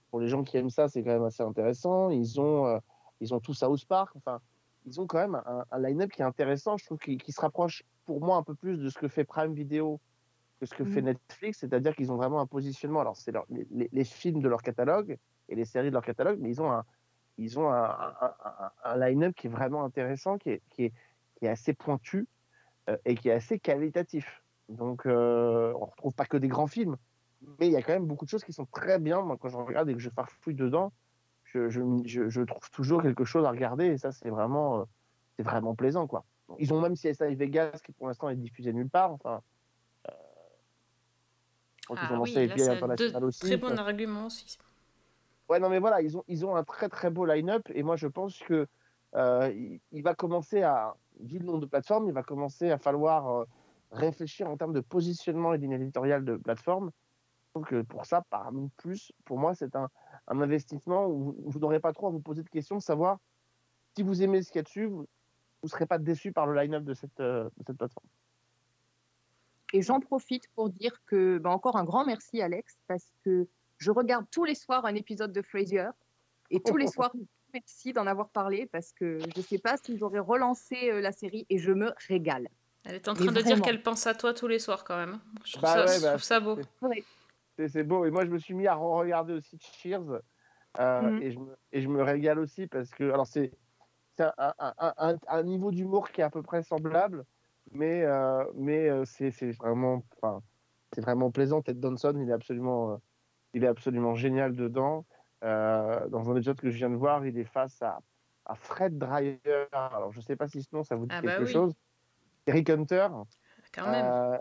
Pour les gens qui aiment ça, c'est quand même assez intéressant. Ils ont, euh, ils ont tout South Park. Enfin, ils ont quand même un, un line-up qui est intéressant. Je trouve qu'il qui se rapproche pour moi un peu plus de ce que fait Prime Video que ce que fait Mhm. Netflix. C'est-à-dire qu'ils ont vraiment un positionnement. Alors, c'est les, les- les films de leur catalogue et les séries de leur catalogue, mais ils ont un, ils ont un, un- un- un line-up qui est vraiment intéressant, qui est, qui est, qui est assez pointu euh, et qui est assez qualitatif. Donc, euh, on retrouve pas que des grands films, mais il y a quand même beaucoup de choses qui sont très bien. Moi, quand je regarde et que je farfouille dedans, je, je, je- je trouve toujours quelque chose à regarder et ça, c'est vraiment, euh, c'est vraiment plaisant, quoi. Ils ont même CSI Vegas qui, pour l'instant, est diffusé nulle part. Enfin, euh, Ah ont oui, lancé là, les international aussi. très bon argument aussi. Ouais, non, mais voilà, ils ont, ils ont un très très beau line-up et moi je pense que euh, il, il va commencer à, vu le nombre de plateformes, il va commencer à falloir réfléchir en termes de positionnement et ligne éditoriale de plateforme. Que pour ça, Paramount Plus, pour moi, c'est un, investissement où vous- n'aurez pas trop à vous poser de questions, savoir si vous aimez ce qu'il y a dessus, vous ne serez pas déçu par le line-up de cette, euh, de cette plateforme. Et j'en profite pour dire que, ben, encore un grand merci, Alex, parce que je regarde tous les soirs un épisode de Frasier. Et tous les soirs, merci d'en avoir parlé, parce que je ne sais pas si j'aurais relancé euh, la série et je me régale. Elle est en Mais train de dire qu'elle pense à toi tous les soirs quand même. Je trouve, Bah ça, ouais, je bah, trouve ça beau. C'est beau. Et moi, je me suis mis à regarder aussi Cheers. euh, Mhm. et, je me, et je me régale aussi parce que, alors, c'est un, un- un- un- un niveau d'humour qui est à peu près semblable, mais, euh, mais euh, c'est vraiment, enfin, c'est vraiment plaisant. Ted Danson, il est absolument, euh, il est absolument génial dedans. Euh, dans un épisode que je viens de voir, il est face à, à Fred Dreyer. Alors, je ne sais pas si ce nom, ça vous dit Ah bah quelque oui. chose. Eric Hunter. Quand même. Euh,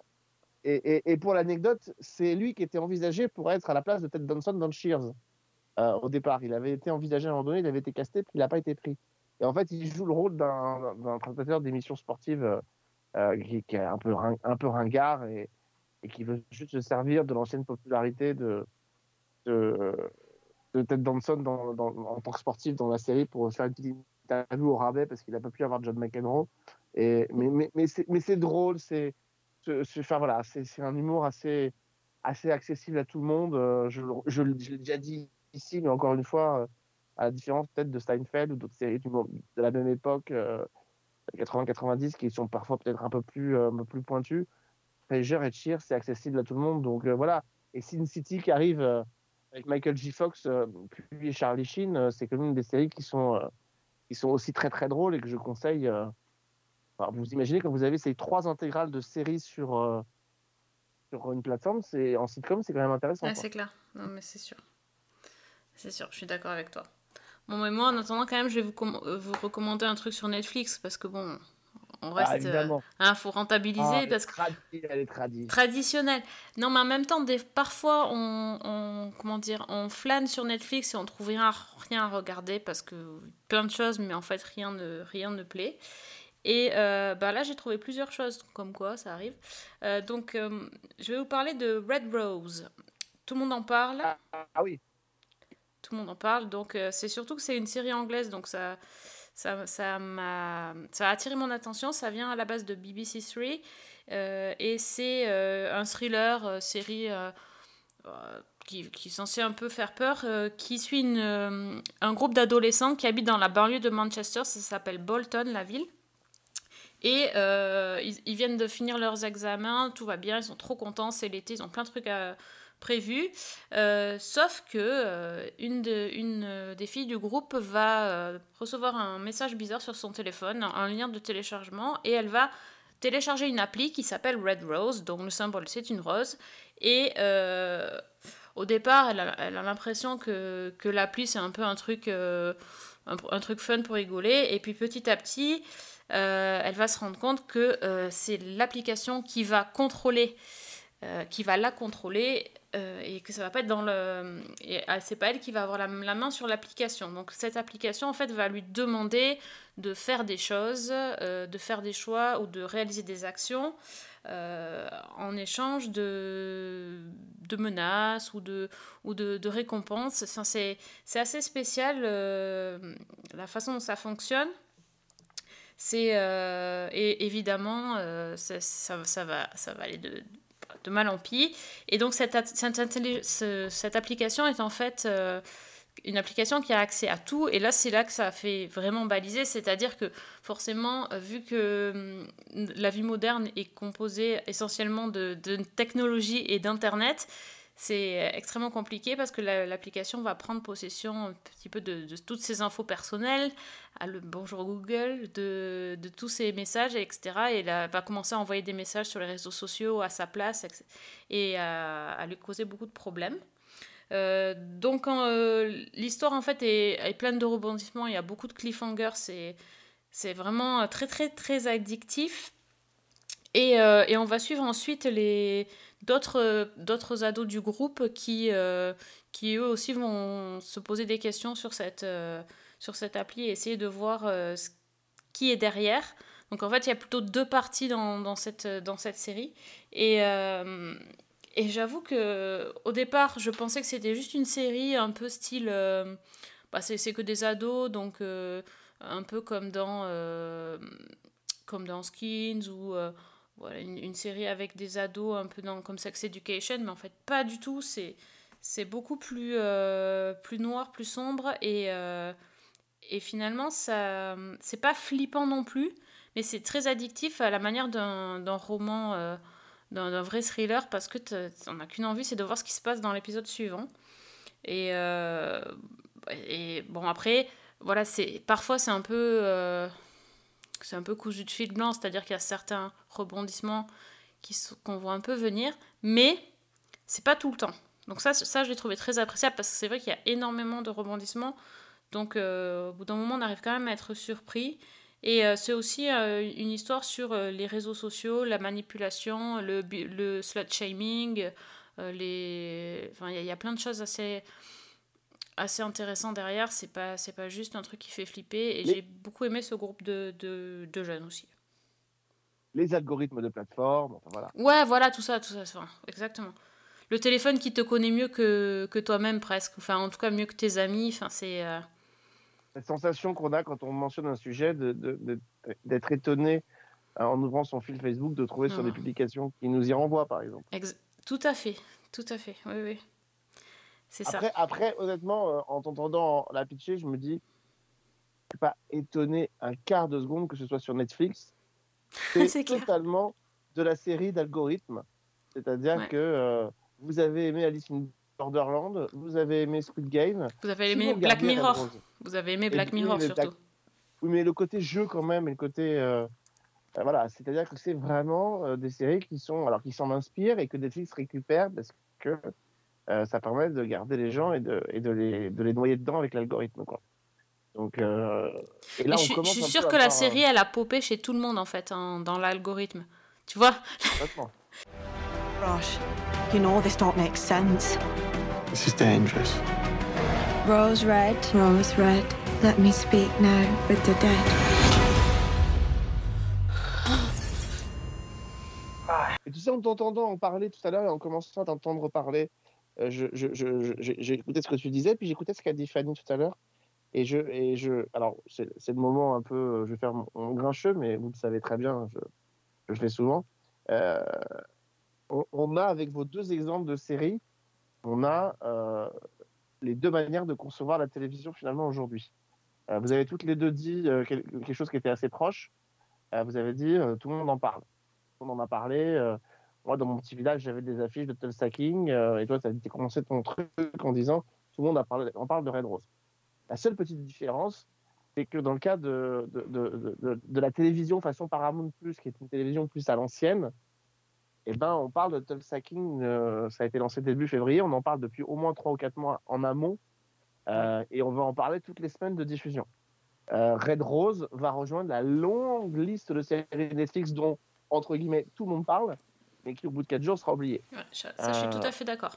et, et- et pour l'anecdote, c'est lui qui était envisagé pour être à la place de Ted Danson dans Cheers. Euh, au départ, il avait été envisagé à un moment donné, il avait été casté, puis il n'a pas été pris. Et en fait, il joue le rôle d'un présentateur d'émissions sportives euh, qui, qui est un peu, ring- un peu ringard et, et qui veut juste se servir de l'ancienne popularité de, de, de Ted Danson dans, dans- en tant que sportif dans la série pour faire une petite interview au rabais parce qu'il n'a pas pu avoir John McEnroe. Mais mais, c'est drôle, c'est enfin, voilà, un humour assez, assez accessible à tout le monde. Euh, Je, je, l'ai déjà dit ici, mais encore une fois, euh, à la différence peut-être de Steinfeld ou d'autres séries de la même époque, euh, 80-90, qui sont parfois peut-être un peu plus, euh, plus pointus. Frasier et Cheers, c'est accessible à tout le monde. Donc euh, voilà. Et Sin City qui arrive euh, avec Michael J. Fox, euh, puis Charlie Sheen, euh, c'est quand même des séries qui sont, euh, qui sont aussi très très drôles et que je conseille. Vous imaginez quand vous avez ces trois intégrales de séries sur, euh, sur une plateforme, c'est en sitcom, c'est quand même intéressant. Ouais, c'est clair. Non, mais c'est sûr. C'est sûr, je suis d'accord avec toi. Bon, mais moi, en attendant, quand même, je vais vous, euh, vous recommander un truc sur Netflix parce que bon, on Ah, reste. euh, hein, faut rentabiliser Ah, parce que. elle est tradie. Traditionnel. Non, mais en même temps, des, parfois, on, on- comment dire, on flâne sur Netflix et on trouve rien, rien à regarder parce que plein de choses, mais en fait, rien ne, rien ne plaît. Et euh, bah là, j'ai trouvé plusieurs choses, comme quoi ça arrive. Euh, donc, euh, je vais vous parler de Red Rose. Tout le monde en parle? Ah, ah oui. Tout le monde en parle. Donc, c'est surtout que c'est une série anglaise, donc ça, ça, ça m'a, ça a attiré mon attention. Ça vient à la base de BBC Three et c'est un thriller série qui, qui est censé un peu faire peur, euh, qui suit une, euh, un groupe d'adolescents qui habitent dans la banlieue de Manchester. Ça s'appelle Bolton, la ville. Et euh, ils, viennent de finir leurs examens, tout va bien, ils sont trop contents, c'est l'été, ils ont plein de trucs à, prévus. Euh, sauf que euh, une, de- une, des filles du groupe va recevoir un message bizarre sur son téléphone, un lien de téléchargement, et elle va télécharger une appli qui s'appelle Red Rose, donc le symbole c'est une rose. Et au départ, elle a, l'impression que, que l'appli c'est un peu un truc, un, truc fun pour rigoler, et puis petit à petit, elle va se rendre compte que euh, c'est l'application qui va contrôler, euh, qui va la contrôler, euh, et que ça va pas être dans le, ah, c'est pas elle qui va avoir la, main sur l'application. Donc cette application en fait va lui demander de faire des choses, euh, de faire des choix ou de réaliser des actions euh, en échange de, menaces ou de, récompenses. C'est, assez spécial euh, la façon dont ça fonctionne. C'est euh, et évidemment euh, ça, ça, va ça va aller de, de mal en pis. Et donc cette, cette, application est en fait euh, une application qui a accès à tout. Et là, c'est là que ça a fait vraiment baliser. C'est-à-dire que forcément, vu que hum, la vie moderne est composée essentiellement de, de technologie et d'Internet, c'est extrêmement compliqué parce que la- l'application va prendre possession un petit peu de, toutes ces infos personnelles, à le bonjour Google, de, de tous ces messages, etc. Et elle va commencer à envoyer des messages sur les réseaux sociaux à sa place et à, lui causer beaucoup de problèmes. Euh, donc euh, l'histoire en fait est, pleine de rebondissements, il y a beaucoup de cliffhangers, c'est, c'est vraiment très très très addictif. Et, euh, et on va suivre ensuite les d'autres euh, d'autres ados du groupe qui euh, qui eux aussi vont se poser des questions sur cette euh, sur cette appli et essayer de voir qui est derrière. Donc en fait, il y a plutôt deux parties dans, dans cette dans cette série et et j'avoue que au départ, je pensais que c'était juste une série un peu style euh, bah, c'est que des ados donc un peu comme dans comme dans Skins ou voilà, une, série avec des ados un peu dans, comme Sex Education, mais en fait pas du tout. C'est, c'est beaucoup plus, euh, plus noir, plus sombre et, euh, et finalement ça, c'est pas flippant non plus, mais c'est très addictif à la manière d'un, roman, euh, d'un, vrai thriller parce que t'en as qu'une envie, c'est de voir ce qui se passe dans l'épisode suivant. Et, et bon après, voilà, c'est parfois c'est un peu c'est un peu cousu de fil blanc, c'est-à-dire qu'il y a certains rebondissements qu'on voit un peu venir, mais c'est pas tout le temps. Donc ça, ça je l'ai trouvé très appréciable parce que c'est vrai qu'il y a énormément de rebondissements. Donc euh, au bout d'un moment, on arrive quand même à être surpris. Et euh, c'est aussi euh, une histoire sur les réseaux sociaux, la manipulation, le, le slut shaming. les... enfin, il il y a plein de choses assez, assez intéressantes derrière. C'est pas, c'est pas juste un truc qui fait flipper. Et j'ai beaucoup aimé ce groupe de, de, de jeunes aussi. Les algorithmes de plateforme, enfin voilà. Ouais, voilà, tout ça, tout ça, enfin, exactement. Le téléphone qui te connaît mieux que, que toi-même presque, enfin en tout cas mieux que tes amis, enfin c'est... euh, Cette sensation qu'on a quand on mentionne un sujet de- d'être étonné euh, en ouvrant son fil Facebook, de trouver sur des Ah. publications qui nous y renvoient, par exemple. ex- Tout à fait, tout à fait, oui, oui. C'est ça. Après, après, honnêtement, euh, en t'entendant la pitcher, je me dis, je suis pas étonné un quart de seconde que ce soit sur Netflix. C'est clair. totalement de la série d'algorithmes. C'est-à-dire Ouais. que euh, vous avez aimé Alice in Borderland, vous avez aimé Squid Game. Vous avez si aimé vous Black Mirror. Vous avez aimé Black Mirror surtout. Oui, mais le côté jeu quand même, et le côté. euh, euh, voilà, c'est-à-dire que c'est vraiment des séries qui sont. Alors, qui s'en inspirent et que Netflix récupère parce que euh, ça permet de garder les gens et de, et de, les, de les noyer dedans avec l'algorithme, quoi. Donc. euh, et là, on je suis, je commence suis à que la voir, euh, série, elle a popé chez tout le monde en fait, hein, dans l'algorithme. Tu vois? Rosh, you know this don't make sense. This is dangerous. Rose red, rose red. Let me speak now with the dead. Et tu sais, en t'entendant en parler tout à l'heure et en commençant à t'entendre parler, euh, j'ai écouté ce que tu disais, puis j'écoutais ce qu'a dit Fanny tout à l'heure. Et je, et je, alors, c'est le moment un peu, euh, je vais faire mon, grincheux, mais vous le savez très bien, je, le fais souvent. Euh, on, a, avec vos deux exemples de séries, on a les deux manières de concevoir la télévision finalement aujourd'hui. Vous avez toutes les deux dit quel- quelque chose qui était assez proche. Vous avez dit, tout le monde en parle. Tout le monde en a parlé. Moi, dans mon petit village, j'avais des affiches de Tulsa-King, euh, et toi, tu as commencé ton truc en disant, tout le monde a parlé, on parle de Red Rose. La seule petite différence, c'est que dans le cas de, de, de, de- de la télévision façon Paramount+, qui est une télévision plus à l'ancienne, eh ben, on parle de Tulsa King, euh, ça a été lancé début février, on en parle depuis au moins 3 ou 4 mois en amont, euh, et on va en parler toutes les semaines de diffusion. Euh, Red Rose va rejoindre la longue liste de séries Netflix dont, entre guillemets, tout le monde parle, mais qui au bout de 4 jours sera oublié. Ouais, ça, ça, je suis tout Euh, à fait d'accord.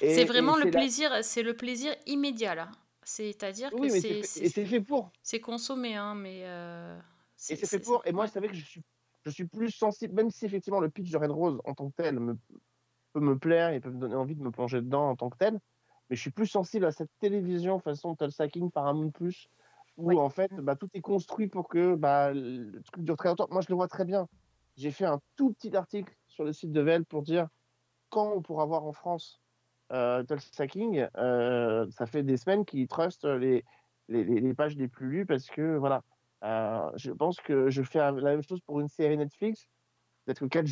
C'est vraiment le la- plaisir, c'est le plaisir immédiat là. C'est-à-dire que Oui, c'est fait- fait pour. c'est consommé, hein, mais euh, Et c'est fait pour. Et moi, je savais que je suis, je suis plus sensible, même si effectivement le pitch de Red Rose en tant que tel me, peut me plaire et peut me donner envie de me plonger dedans en tant que tel, mais je suis plus sensible à cette télévision façon Tulsa King, Paramount Plus, où en fait bah, tout est construit pour que bah, le truc dure très longtemps. Moi, je le vois très bien. J'ai fait un tout petit article sur le site de Vel pour dire quand on pourra voir en France euh, Tulsa King. Euh, ça fait des semaines qu'ils trustent les, les, pages les plus lues parce que voilà. Euh, je pense que je fais la même chose pour une série Netflix. Peut-être que quatre,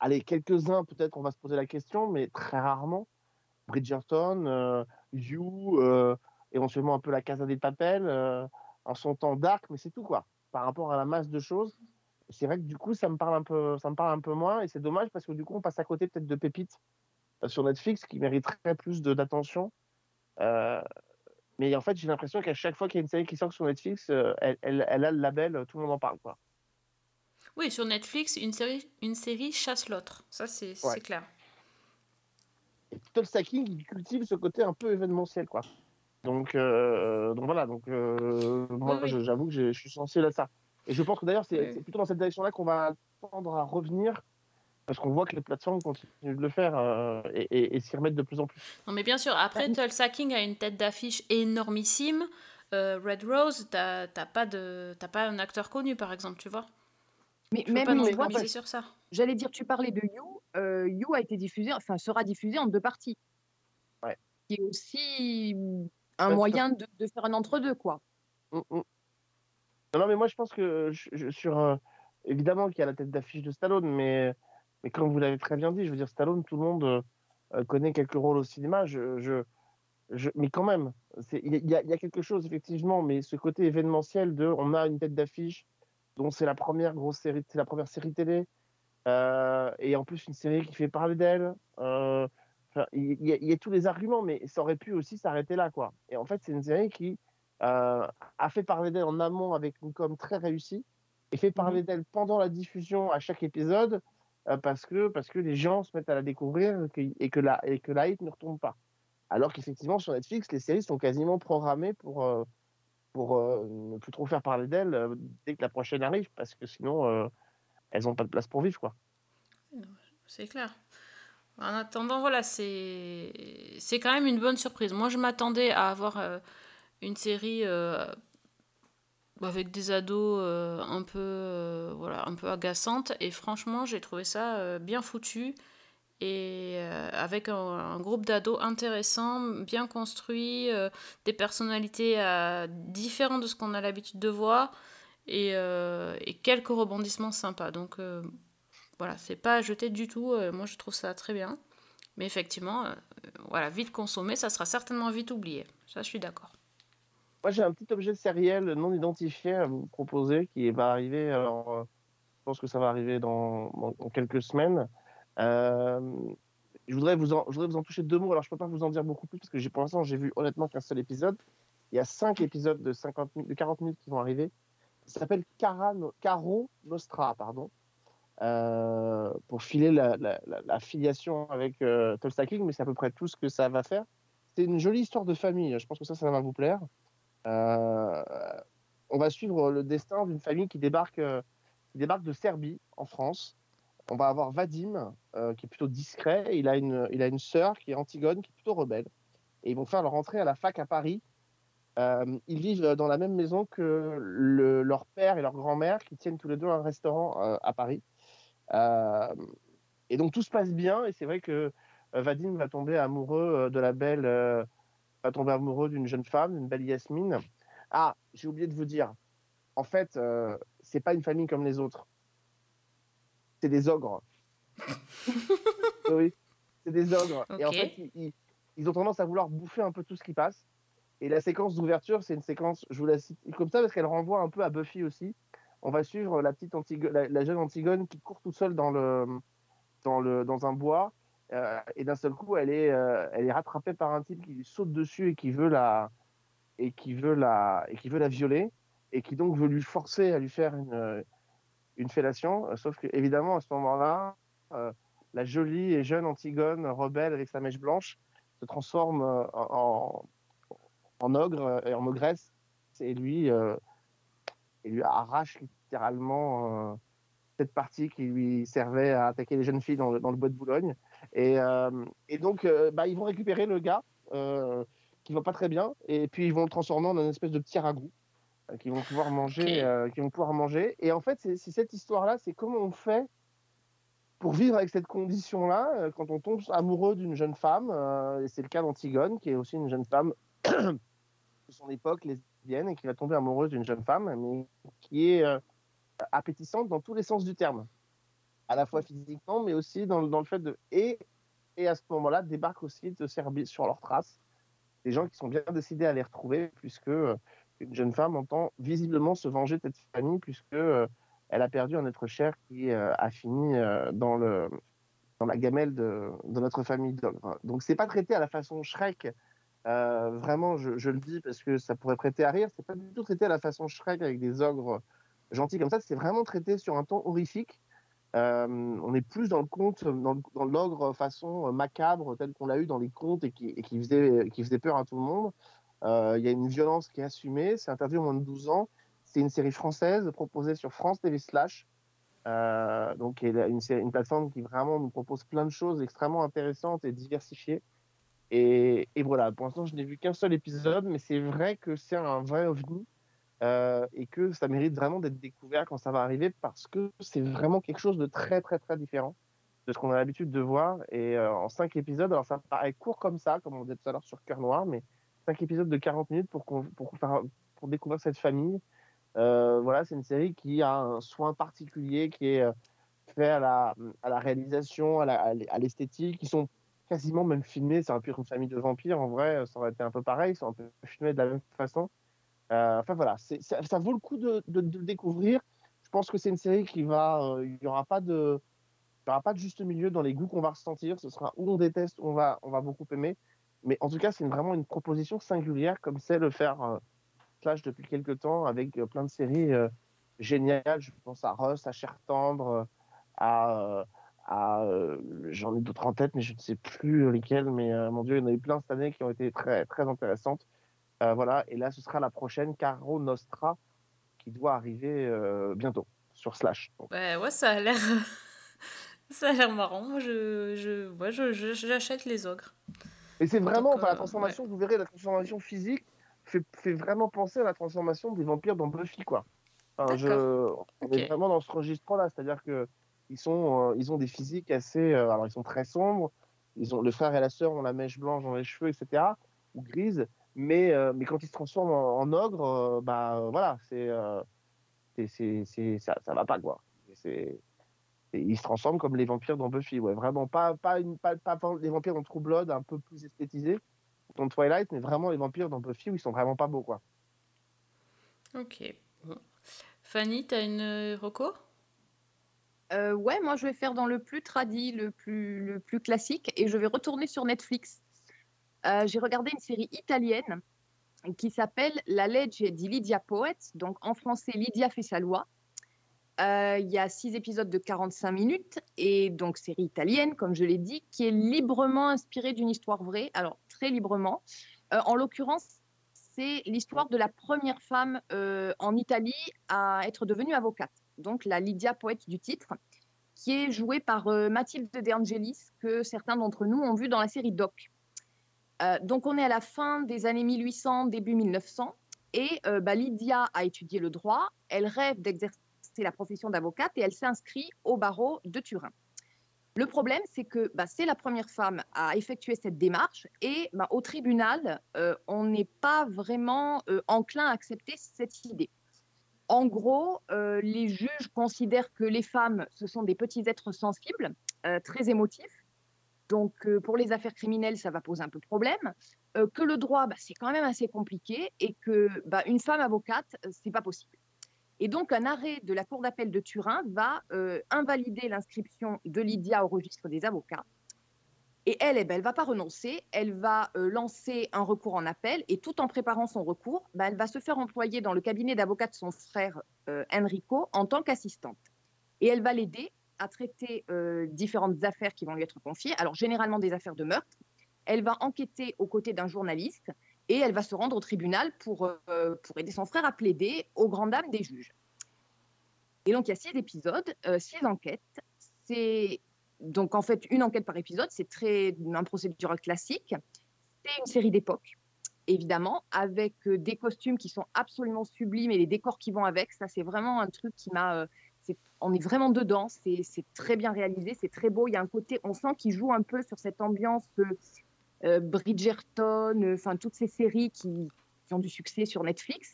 allez, quelques-uns, peut-être qu'on va se poser la question, mais très rarement. Bridgerton, euh, You, éventuellement un peu la Casa des Papel, euh, en son temps dark, mais c'est tout quoi. Par rapport à la masse de choses, c'est vrai que du coup ça me parle un peu, ça me parle un peu moins et c'est dommage parce que du coup on passe à côté peut-être de pépites euh, sur Netflix qui mériteraient plus d'attention. Euh, mais en fait j'ai l'impression qu'à chaque fois qu'il y a une série qui sort sur Netflix, euh, elle, elle- elle a le label, tout le monde en parle quoi. Oui, sur Netflix, une série, une série chasse l'autre. Ça, c'est Ouais. clair. Et Tulsa King, il cultive ce côté un peu événementiel, quoi. Donc, euh, donc voilà, donc euh, moi, oui. j'avoue que je suis sensible à ça. Et je pense que d'ailleurs, c'est Oui. plutôt dans cette direction-là qu'on va tendre à revenir, parce qu'on voit que les plateformes continuent de le faire euh, et, et- et s'y remettent de plus en plus. Non, mais bien sûr, après, Tulsa King a une tête d'affiche énormissime. Euh, Red Rose, t'as t'as pas, de- t'as pas un acteur connu, par exemple, tu vois. Mais Tu peux même, plus vois, miser sur ça. J'allais dire, tu parlais de You. euh, you a été diffusé, enfin sera diffusé en deux parties. Ouais. Qui est aussi un moyen de, de faire un entre-deux, quoi. Mm, mm. Non, mais moi, je pense que sur. évidemment qu'il y a la tête d'affiche de Stallone, mais, mais comme vous l'avez très bien dit, je veux dire, Stallone, tout le monde euh, euh, connaît quelques rôles au cinéma. Mais quand même, il y, a- quelque chose, effectivement, mais ce côté événementiel de. On a une tête d'affiche dont c'est la première grosse série, c'est la première série télé. euh, et en plus, une série qui fait parler d'elle. il y, y a tous les arguments, mais ça aurait pu aussi s'arrêter là, quoi. Et en fait, c'est une série qui a fait parler d'elle en amont avec une com très réussie et fait parler d'elle pendant la diffusion à chaque épisode euh, parce que parce que les gens se mettent à la découvrir et que, la et que la hype ne retombe pas. Alors qu'effectivement sur Netflix, les séries sont quasiment programmées pour euh, pour euh, ne plus trop faire parler d'elles euh, dès que la prochaine arrive parce que sinon euh, elles n'ont pas de place pour vivre, quoi. C'est clair. En attendant, voilà, c'est c'est quand même une bonne surprise. Moi, je m'attendais à avoir euh, une série euh, avec des ados euh, un peu euh, voilà, un peu agaçantes et franchement, j'ai trouvé ça euh, bien foutu et avec un, groupe d'ados intéressant, bien construit, des personnalités différentes de ce qu'on a l'habitude de voir et, quelques rebondissements sympas. Donc voilà, c'est pas à jeter du tout. moi, je trouve ça très bien. Mais effectivement, voilà, vite consommé, ça sera certainement vite oublié. Ça, je suis d'accord. Moi, j'ai un petit objet sériel non identifié à vous proposer qui va arriver. Alors, euh, je pense que ça va arriver dans, quelques semaines. Euh, je, voudrais vous en, je voudrais vous en toucher deux mots. Alors, je ne peux pas vous en dire beaucoup plus parce que pour l'instant, j'ai vu honnêtement qu'un seul épisode. Il y a cinq épisodes de, 50, mi- de 40 minutes qui vont arriver. Ça s'appelle Caro Nostra, pardon. Euh, pour filer la, filiation avec euh, mais c'est à peu près tout ce que ça va faire. C'est une jolie histoire de famille. Je pense que ça, ça va vous plaire. Euh, on va suivre le destin d'une famille qui débarque, euh, qui débarque de Serbie en France. On va avoir Vadim, euh, qui est plutôt discret. Il a une, il a une sœur qui est Antigone, qui est plutôt rebelle. Et ils vont faire leur entrée à la fac à Paris. Ils vivent dans la même maison que le- leur père et leur grand-mère, qui tiennent tous les deux un restaurant à Paris. Et donc tout se passe bien. Et c'est vrai que Vadim va tomber amoureux de la belle, va tomber amoureux d'une jeune femme, d'une belle Yasmine. Ah, j'ai oublié de vous dire. En fait, euh, c'est pas une famille comme les autres. C'est des ogres. oui, c'est des ogres. Et en fait, ils, ils- ils ont tendance à vouloir bouffer un peu tout ce qui passe. Et la séquence d'ouverture, c'est une séquence, je vous la cite comme ça parce qu'elle renvoie un peu à Buffy aussi. On va suivre la petite Antigo- la, la jeune Antigone qui court toute seule dans le dans le dans un bois euh, et d'un seul coup, elle est euh, elle est rattrapée par un type qui lui saute dessus et qui veut la et qui veut la et qui veut la violer et qui donc veut lui forcer à lui faire une euh, une fellation. Sauf que évidemment à ce moment-là, la jolie et jeune Antigone rebelle avec sa mèche blanche se transforme en, en ogre et en ogresse et lui et lui arrache littéralement cette partie qui lui servait à attaquer les jeunes filles dans le, dans le bois de Boulogne. Et, euh, et donc, euh, bah, ils vont récupérer le gars euh, qui va pas très bien, et puis ils vont le transformer en une espèce de petit ragoût qu'ils vont pouvoir manger, euh, qu'ils vont pouvoir manger. Et en fait, c'est cette histoire-là, c'est comment on fait pour vivre avec cette condition-là euh, quand on tombe amoureux d'une jeune femme. euh, et c'est le cas d'Antigone, qui est aussi une jeune femme de son époque lesbienne et qui va tomber amoureuse d'une jeune femme, mais qui est appétissante dans tous les sens du terme, à la fois physiquement, mais aussi dans, le- dans le fait de et et à ce moment-là débarquent aussi de Serbie sur leurs traces des gens qui sont bien décidés à les retrouver, puisque euh, une jeune femme entend visiblement se venger de cette famille, puisque euh, elle a perdu un être cher qui euh, a fini dans le dans la gamelle de, de notre famille d'ogres. Donc c'est pas traité à la façon Shrek. euh, vraiment, je, je le dis parce que ça pourrait prêter à rire. C'est pas du tout traité à la façon Shrek avec des ogres gentils comme ça. C'est vraiment traité sur un ton horrifique. Euh, on est plus dans le conte, dans, l'ogre façon euh, macabre tel qu'on l'a eu dans les contes et qui, faisait, qui faisait peur à tout le monde. Euh, Il y a une violence qui est assumée. C'est interdit au moins de 12 ans. C'est une série française proposée sur France TV Slash. Donc, une, une plateforme qui vraiment nous propose plein de choses extrêmement intéressantes et diversifiées. Et, et voilà, pour l'instant, je n'ai vu qu'un seul épisode, mais c'est vrai que c'est un vrai ovni euh, et que ça mérite vraiment d'être découvert quand ça va arriver parce que c'est vraiment quelque chose de très, très, très différent de ce qu'on a l'habitude de voir. Et euh, en cinq épisodes, alors ça paraît court comme ça, comme on disait tout à l'heure sur Cœur Noir, mais cinq épisodes de 40 minutes pour, découvrir cette famille. Euh, voilà, c'est une série qui a un soin particulier qui est fait à la, réalisation, à l'esthétique, qui sont quasiment même filmés. Ça aurait pu être une famille de vampires, en vrai, ça aurait été un peu pareil, ils sont un peu filmés de la même façon. Euh, enfin voilà, ça, vaut le coup de, découvrir. Je pense que c'est une série qui va. euh, Il n'y aura pas de. Il n'y aura pas de juste milieu dans les goûts qu'on va ressentir. Ce sera où on déteste, où on va, on va beaucoup aimer. Mais en tout cas, c'est vraiment une proposition singulière comme c'est le faire euh, Flash depuis quelques temps avec euh, plein de séries géniales. Je pense à Russ, à Cher Tendre, à. J'en ai d'autres en tête, mais je ne sais plus lesquelles. Mais mon Dieu, il y en a eu plein cette année qui ont été très, très intéressantes. Euh, voilà, et là, ce sera la prochaine Caro Nostra qui doit arriver euh, bientôt sur Slash. Donc, Ouais, ouais, ça a l'air. ça a l'air marrant. Moi, je, je, ouais, je, je- j'achète les ogres. Et c'est vraiment, Donc, enfin, la euh, transformation, vous verrez, la transformation physique fait, fait vraiment penser à la transformation des vampires dans Buffy, quoi. Enfin, je, on est vraiment dans ce registre-là, c'est-à-dire que ils sont, euh, ils ont des physiques assez, euh, alors ils sont très sombres. Ils ont le frère et la sœur ont la mèche blanche dans les cheveux, etc. ou grise. Mais, euh, mais quand ils se transforment en, en ogre, euh, bah euh, voilà, c'est, euh, c'est, c'est, ça, ça va pas quoi. C'est, ils se transforment comme les vampires dans Buffy, ouais, vraiment pas, pas, une, pas, pas les vampires dans True Blood, un peu plus esthétisés dans Twilight, mais vraiment les vampires dans Buffy où ils sont vraiment pas beaux quoi. Ok. Fanny, t'as une reco? Euh, ouais, moi je vais faire dans le plus tradi, le plus, le plus classique, et je vais retourner sur Netflix. Euh, J'ai regardé une série italienne qui s'appelle La Legge di Lydia Poet, donc en français Lydia fait sa loi. Euh, Il y a six épisodes de 45 minutes, et donc série italienne, comme je l'ai dit, qui est librement inspirée d'une histoire vraie, alors très librement. Euh, en l'occurrence, c'est l'histoire de la première femme en Italie à être devenue avocate donc la Lydia poète du titre, qui est jouée par Mathilde De Angelis, que certains d'entre nous ont vu dans la série Doc. Euh, donc on est à la fin des années 1800, début 1900, et euh, bah, Lydia a étudié le droit, elle rêve d'exercer la profession d'avocate et elle s'inscrit au barreau de Turin. Le problème, c'est que bah, c'est la première femme à effectuer cette démarche et bah, au tribunal, euh, on n'est pas vraiment enclin à accepter cette idée. En gros, les juges considèrent que les femmes, ce sont des petits êtres sensibles, très émotifs. Donc, euh, pour les affaires criminelles, ça va poser un peu de problème. Euh, que le droit, bah, c'est quand même assez compliqué et que bah, une femme avocate, euh, c'est pas possible. Et donc, un arrêt de la Cour d'appel de Turin va invalider l'inscription de Lydia au registre des avocats. Et elle, eh ben, elle va pas renoncer, elle va lancer un recours en appel et tout en préparant son recours, bah, elle va se faire employer dans le cabinet d'avocat de son frère Enrico en tant qu'assistante. Et elle va l'aider à traiter différentes affaires qui vont lui être confiées, alors généralement des affaires de meurtre. Elle va enquêter aux côtés d'un journaliste et elle va se rendre au tribunal pour, pour aider son frère à plaider aux grandes dames des juges. Et donc il y a six épisodes, six enquêtes. C'est donc en fait une enquête par épisode, c'est très un procédural classique. C'est une série d'époque, évidemment, avec des costumes qui sont absolument sublimes et les décors qui vont avec. Ça, c'est vraiment un truc qui m'a. On est vraiment dedans. C'est très bien réalisé, c'est très beau. Il y a un côté, on sent qu'il joue un peu sur cette ambiance euh, euh, Bridgerton, euh, enfin toutes ces séries qui, ont du succès sur Netflix.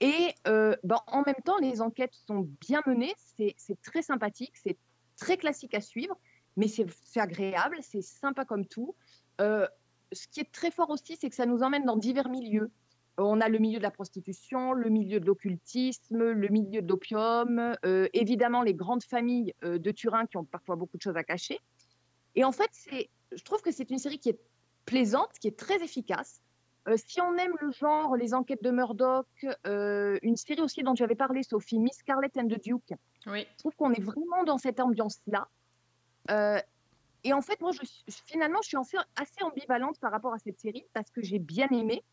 Et euh, ben, en même temps, les enquêtes sont bien menées, c'est très sympathique, c'est très classique à suivre, mais c'est agréable, c'est sympa comme tout. Ce qui est très fort aussi, c'est que ça nous emmène dans divers milieux. On a le milieu de la prostitution, le milieu de l'occultisme, le milieu de l'opium, euh, évidemment les grandes familles euh, de Turin qui ont parfois beaucoup de choses à cacher. Et en fait, c'est, je trouve que c'est une série qui est plaisante, qui est très efficace. Euh, si on aime le genre, les enquêtes de Murdoch, une série aussi dont tu avais parlé, Sophie, Miss Scarlet and the Duke, Oui. je trouve qu'on est vraiment dans cette ambiance-là. Et en fait, moi, je, finalement, je suis assez ambivalente par rapport à cette série parce que j'ai bien aimé.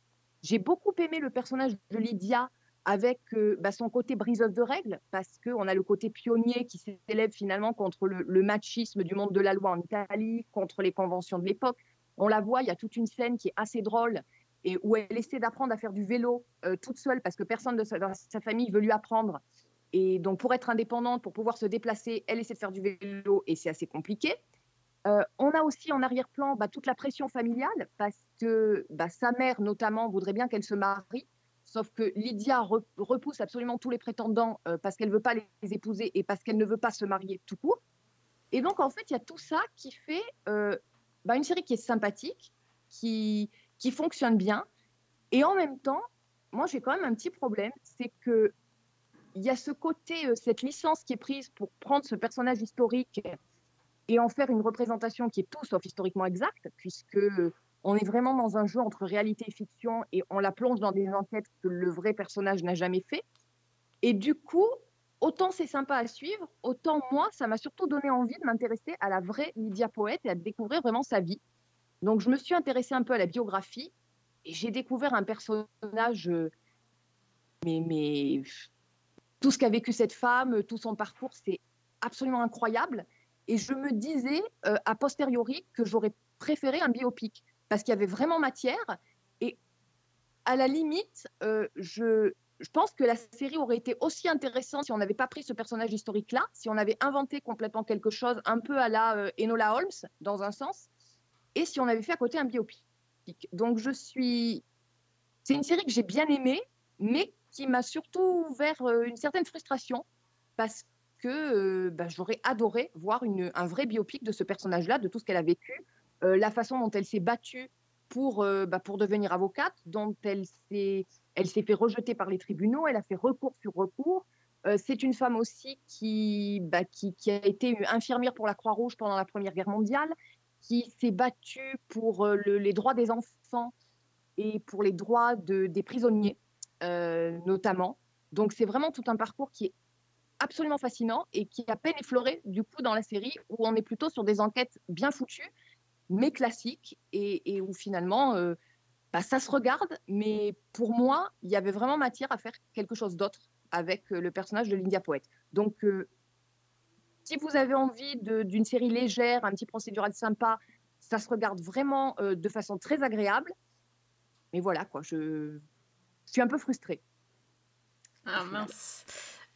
J'ai beaucoup aimé le personnage de Lydia avec euh, bah, son côté briseuse de règles parce qu'on a le côté pionnier qui s'élève finalement contre le, machisme du monde de la loi en Italie, contre les conventions de l'époque. On la voit, il y a toute une scène qui est assez drôle et où elle essaie d'apprendre à faire du vélo euh, toute seule parce que personne de dans sa famille veut lui apprendre. Et donc, pour être indépendante, pour pouvoir se déplacer, elle essaie de faire du vélo et c'est assez compliqué. On a aussi en arrière-plan bah, toute la pression familiale parce que bah, sa mère, notamment, voudrait bien qu'elle se marie. Sauf que Lydia re- repousse absolument tous les prétendants parce qu'elle ne veut pas les épouser et parce qu'elle ne veut pas se marier tout court. Et donc, en fait, il y a tout ça qui fait bah, une série qui est sympathique, qui, qui fonctionne bien. Et en même temps, moi, j'ai quand même un petit problème, c'est que il y a ce côté, cette licence qui est prise pour prendre ce personnage historique et en faire une représentation qui est tout sauf historiquement exacte, puisque on est vraiment dans un jeu entre réalité et fiction et on la plonge dans des enquêtes que le vrai personnage n'a jamais fait. Et du coup, autant c'est sympa à suivre, autant moi, ça m'a surtout donné envie de m'intéresser à la vraie Lydia Poète et à découvrir vraiment sa vie. Donc je me suis intéressée un peu à la biographie et j'ai découvert un personnage, euh, mais, mais tout ce qu'a vécu cette femme, tout son parcours, c'est absolument incroyable. Et je me disais, euh, a posteriori, que j'aurais préféré un biopic parce qu'il y avait vraiment matière. Et à la limite, euh, je, je pense que la série aurait été aussi intéressante si on n'avait pas pris ce personnage historique-là, si on avait inventé complètement quelque chose un peu à la euh, Enola Holmes, dans un sens, et si on avait fait à côté un biopic. Donc je suis... C'est une série que j'ai bien aimée, mais qui m'a surtout ouvert une certaine frustration, parce que bah, j'aurais adoré voir un vrai biopic de ce personnage-là, de tout ce qu'elle a vécu, euh, la façon dont elle s'est battue pour, euh, bah, pour devenir avocate, dont elle s'est, elle s'est fait rejeter par les tribunaux, elle a fait recours sur recours. Euh, c'est une femme aussi qui, bah, qui, a été infirmière pour la Croix-Rouge pendant la Première Guerre mondiale, qui s'est battue pour le, les droits des enfants et pour les droits de, des prisonniers, notamment. Donc c'est vraiment tout un parcours qui est absolument fascinant et qui a peine effleuré du coup dans la série où on est plutôt sur des enquêtes bien foutues mais classique, et, où finalement, euh, bah, ça se regarde, mais pour moi, il y avait vraiment matière à faire quelque chose d'autre avec euh, le personnage de l'India Poète. Donc, euh, si vous avez envie d'une série légère, un petit procédural sympa, ça se regarde vraiment de façon très agréable. Mais voilà, quoi, je, je suis un peu frustrée. Ah mince.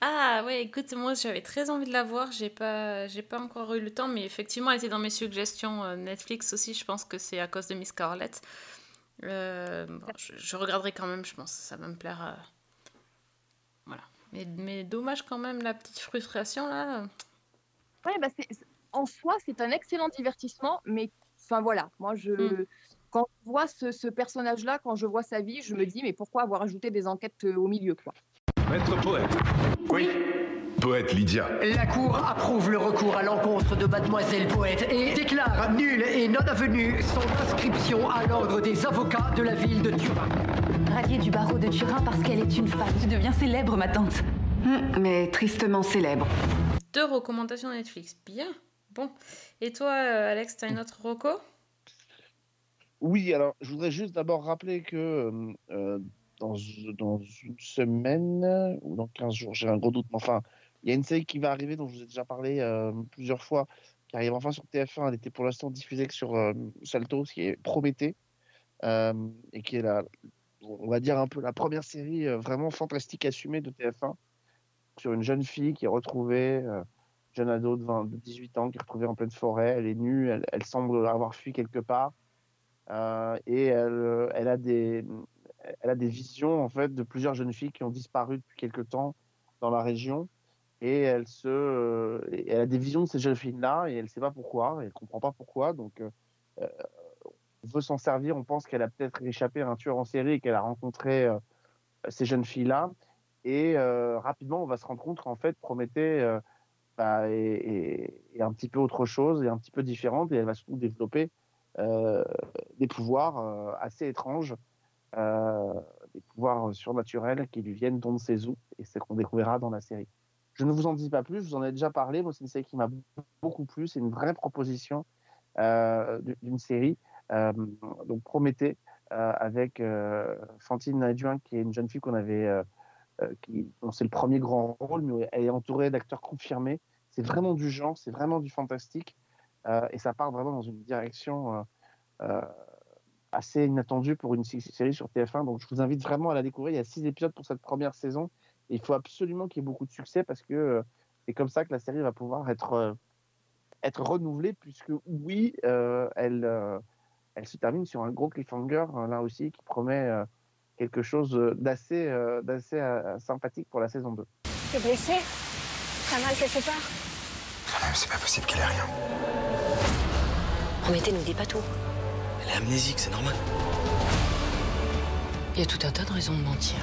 Ah ouais, écoute, moi j'avais très envie de la voir, j'ai pas, j'ai pas encore eu le temps, mais effectivement elle était dans mes suggestions euh, Netflix aussi, je pense que c'est à cause de Miss Scarlett. Euh, je, regarderai quand même, je pense, ça va me plaire. Euh, voilà. Mais, mais dommage quand même la petite frustration là. Ouais, bah en soi c'est un excellent divertissement, mais enfin voilà, moi je... Mm. Quand je vois ce, ce personnage-là, quand je vois sa vie, je me dis mais pourquoi avoir ajouté des enquêtes au milieu quoi? Maître poète. Oui. Poète Lydia. La Cour approuve le recours à l'encontre de Mademoiselle Poète et déclare nulle et non avenue son inscription à l'ordre des avocats de la ville de Turin. Ralliée du barreau de Turin parce qu'elle est une femme. Tu deviens célèbre, ma tante. Hum, mais tristement célèbre. Deux recommandations Netflix. Bien. Bon. Et toi, euh, Alex, t'as une autre reco? Oui, alors je voudrais juste d'abord rappeler que euh, euh dans, une semaine ou dans 15 jours, j'ai un gros doute. Mais enfin, il y a une série qui va arriver dont je vous ai déjà parlé euh, plusieurs fois, qui arrive enfin sur TF1. Elle était pour l'instant diffusée sur euh, Salto, ce qui est Prométhée, euh, et qui est la, on va dire un peu la première série vraiment fantastique assumée de TF1 sur une jeune fille qui est retrouvée, jeune ado de, 20, de 18 ans, qui est retrouvée en pleine forêt. Elle est nue, elle, elle semble avoir fui quelque part. et elle, elle, a des, elle a des visions en fait de plusieurs jeunes filles qui ont disparu depuis quelque temps dans la région. Et elle se euh, elle a des visions de ces jeunes filles là et elle ne sait pas pourquoi elle comprend pas pourquoi. Donc euh, euh, on veut s'en servir. On pense qu'elle a peut-être échappé à un tueur en série et qu'elle a rencontré ces jeunes filles là et rapidement on va se rendre compte qu'en fait Prométhée bah, est, un petit peu autre chose et un petit peu différente. Et elle va surtout développer des pouvoirs assez étranges des pouvoirs surnaturels qui lui viennent d'on ne sait et c'est qu'on découvrira dans la série. Je ne vous en dis pas plus, je vous en ai déjà parlé. Moi, c'est une série qui m'a beaucoup plu. C'est une vraie proposition euh, d'une série. Euh, donc, Prométhée, euh, avec euh, Fantine Nadjuin, qui est une jeune fille qu'on avait. Euh, qui, c'est le premier grand rôle, mais elle est entourée d'acteurs confirmés. C'est vraiment du genre, c'est vraiment du fantastique. et ça part vraiment dans une direction assez inattendu pour une série sur TF1. Donc je vous invite vraiment à la découvrir. Il y a six épisodes pour cette première saison. Et il faut absolument qu'il y ait beaucoup de succès parce que euh, c'est comme ça que la série va pouvoir être, euh, être renouvelée, puisque oui, euh, elle, elle se termine sur un gros cliffhanger là aussi qui promet quelque chose d'assez d'assez sympathique pour la saison 2. T'es blessé T'as mal quelque part? C'est pas possible qu'elle ait rien. Promettez, nous dis pas tout. Elle est amnésique, c'est normal. Il y a tout un tas de raisons de mentir.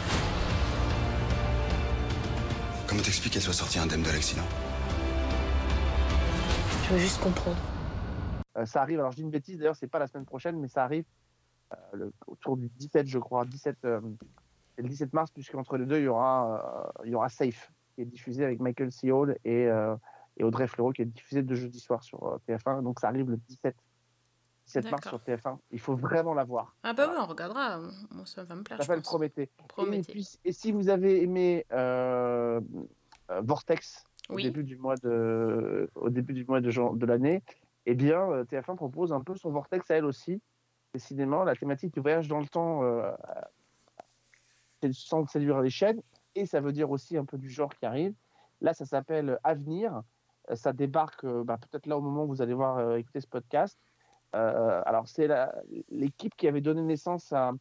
Comment t'expliques qu'elle soit sortie indemne de l'accident Je veux juste comprendre. Euh, ça arrive, alors je dis une bêtise, d'ailleurs, c'est pas la semaine prochaine, mais ça arrive euh, le- autour du 17, je crois. 17, euh, c'est le 17 mars, puisqu'entre les deux, il y aura, euh, il y aura Safe, qui est diffusé avec Michael C. Hall et, euh, et Audrey Fleurot, qui est diffusé de jeudi soir sur euh, TF1. Donc ça arrive le 17, 17 mars sur D'accord. TF1. Il faut vraiment la voir. Ah bah oui, on regardera. Ça va me plaire. Ça s'appelle. Prométhée. Prométhée. Et, puis, et si vous avez aimé euh, euh, Vortex au début du mois de, au début du mois de, de l'année, eh bien, euh, TF1 propose un peu son Vortex à elle aussi. Décidément, la thématique du voyage dans le temps, euh, sans séduire les chaînes, et ça veut dire aussi un peu du genre qui arrive. Là, ça s'appelle Avenir. Ça débarque bah, peut-être là au moment où vous allez voir euh, écouter ce podcast. Euh, alors, c'est l'équipe qui avait donné naissance à,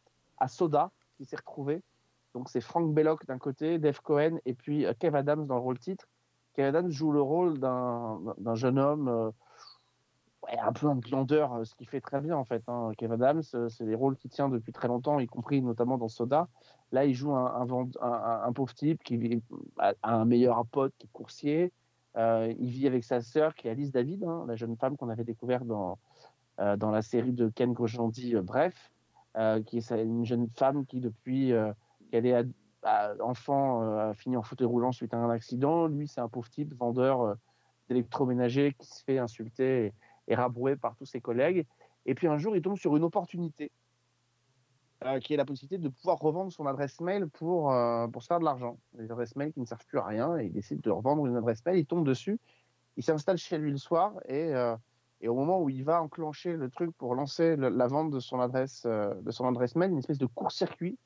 Soda qui s'est retrouvée. Donc, c'est Frank Belloc d'un côté, Dave Cohen et puis euh, Kev Adams dans le rôle titre. Kev Adams joue le rôle d'un jeune homme euh, un peu un glandeur, ce qui fait très bien en fait. Hein. Kev Adams, c'est des rôles qu'il tient depuis très longtemps, y compris notamment dans Soda. Là, il joue un, pauvre type qui a a un meilleur pote qui est coursier. Il vit avec sa sœur qui est Alice David, hein, la jeune femme qu'on avait découverte dans, dans la série de Ken Kojandi, euh, Bref, euh, qui est une jeune femme qui, depuis euh, qu'elle est enfant, euh, a fini en fauteuil roulant suite à un accident. Lui, c'est un pauvre type, vendeur euh, d'électroménager qui se fait insulter et, et rabrouer par tous ses collègues. Et puis un jour, il tombe sur une opportunité euh, qui est la possibilité de pouvoir revendre son adresse mail pour, euh, pour se faire de l'argent. Des adresses mail qui ne servent plus à rien et il décide de revendre une adresse mail. Il tombe dessus, il s'installe chez lui le soir et, euh, et au moment où il va enclencher le truc pour lancer la vente de son adresse, euh, de son adresse mail, une espèce de court-circuit.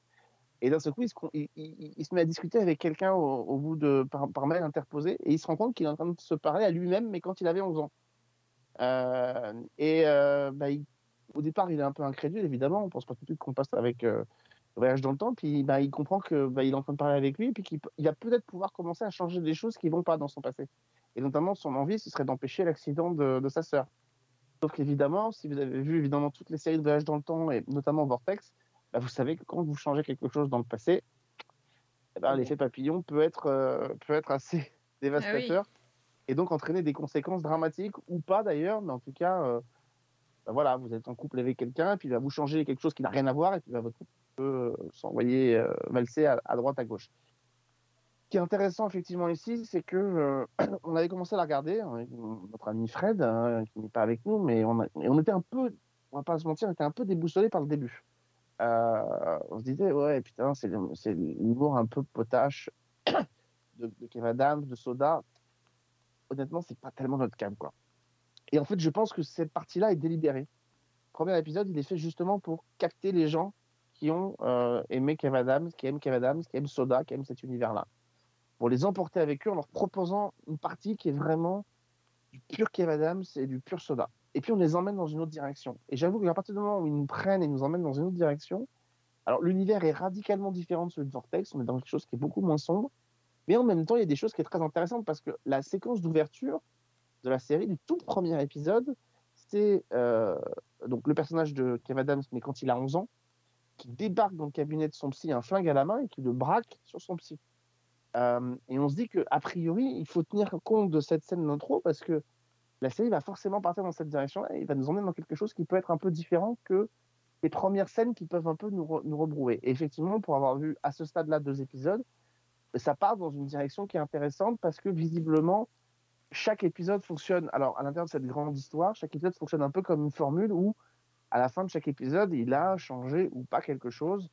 Et d'un seul coup, il se, met à discuter avec quelqu'un au, bout de par, mail interposé et il se rend compte qu'il est en train de se parler à lui-même, mais quand il avait 11 ans. Euh, et euh, bah, au départ, il est un peu incrédule, évidemment. On pense pas tout de suite qu'on passe avec le voyage dans le temps. Puis bah, il comprend que bah, il est en train de parler avec lui, puis qu'il va peut-être pouvoir commencer à changer des choses qui vont pas dans son passé. Et notamment, son envie, ce serait d'empêcher l'accident de, de sa sœur. Sauf qu'évidemment, si vous avez vu évidemment toutes les séries de voyage dans le temps, et notamment Vortex, bah, vous savez que quand vous changez quelque chose dans le passé, eh ben, l'effet papillon peut être, euh, peut être assez dévastateur et donc entraîner des conséquences dramatiques ou pas d'ailleurs, mais en tout cas, euh, bah, voilà, vous êtes en couple avec quelqu'un, et puis bah, vous changez quelque chose qui n'a rien à voir, et puis bah, votre couple peut euh, s'envoyer valser à, à droite, à gauche. Ce qui est intéressant effectivement ici, c'est que euh, on avait commencé à la regarder avec notre ami Fred, hein, qui n'est pas avec nous, mais on, était un peu, on va pas se mentir, on était un peu déboussolé par le début. Euh, on se disait, ouais, putain, c'est l'humour un peu potache de, de Kev Adams, de Soda. Honnêtement, c'est pas tellement notre cam, quoi. Et en fait, je pense que cette partie-là est délibérée. Le premier épisode, il est fait justement pour capter les gens qui ont euh, aimé Kev Adams, qui aiment Kev Adams, qui aiment Soda, qui aiment cet univers-là. Pour les emporter avec eux en leur proposant une partie qui est vraiment du pur Kev Adams et du pur Soda. Et puis on les emmène dans une autre direction. Et j'avoue qu'à partir du moment où ils nous prennent et nous emmènent dans une autre direction, alors l'univers est radicalement différent de celui de Vortex, on est dans quelque chose qui est beaucoup moins sombre, mais en même temps il y a des choses qui sont très intéressantes parce que la séquence d'ouverture de la série, du tout premier épisode, c'est euh, le personnage de Kev Adams, mais quand il a 11 ans, qui débarque dans le cabinet de son psy, un flingue à la main, et qui le braque sur son psy. Et on se dit qu'a priori, il faut tenir compte de cette scène d'intro parce que la série va forcément partir dans cette direction-là et va nous emmener dans quelque chose qui peut être un peu différent que les premières scènes qui peuvent un peu nous, re- rebrouer. Et effectivement, pour avoir vu à ce stade-là deux épisodes, ça part dans une direction qui est intéressante parce que visiblement, chaque épisode fonctionne. Alors, à l'intérieur de cette grande histoire, chaque épisode fonctionne un peu comme une formule où, à la fin de chaque épisode, il a changé ou pas quelque chose,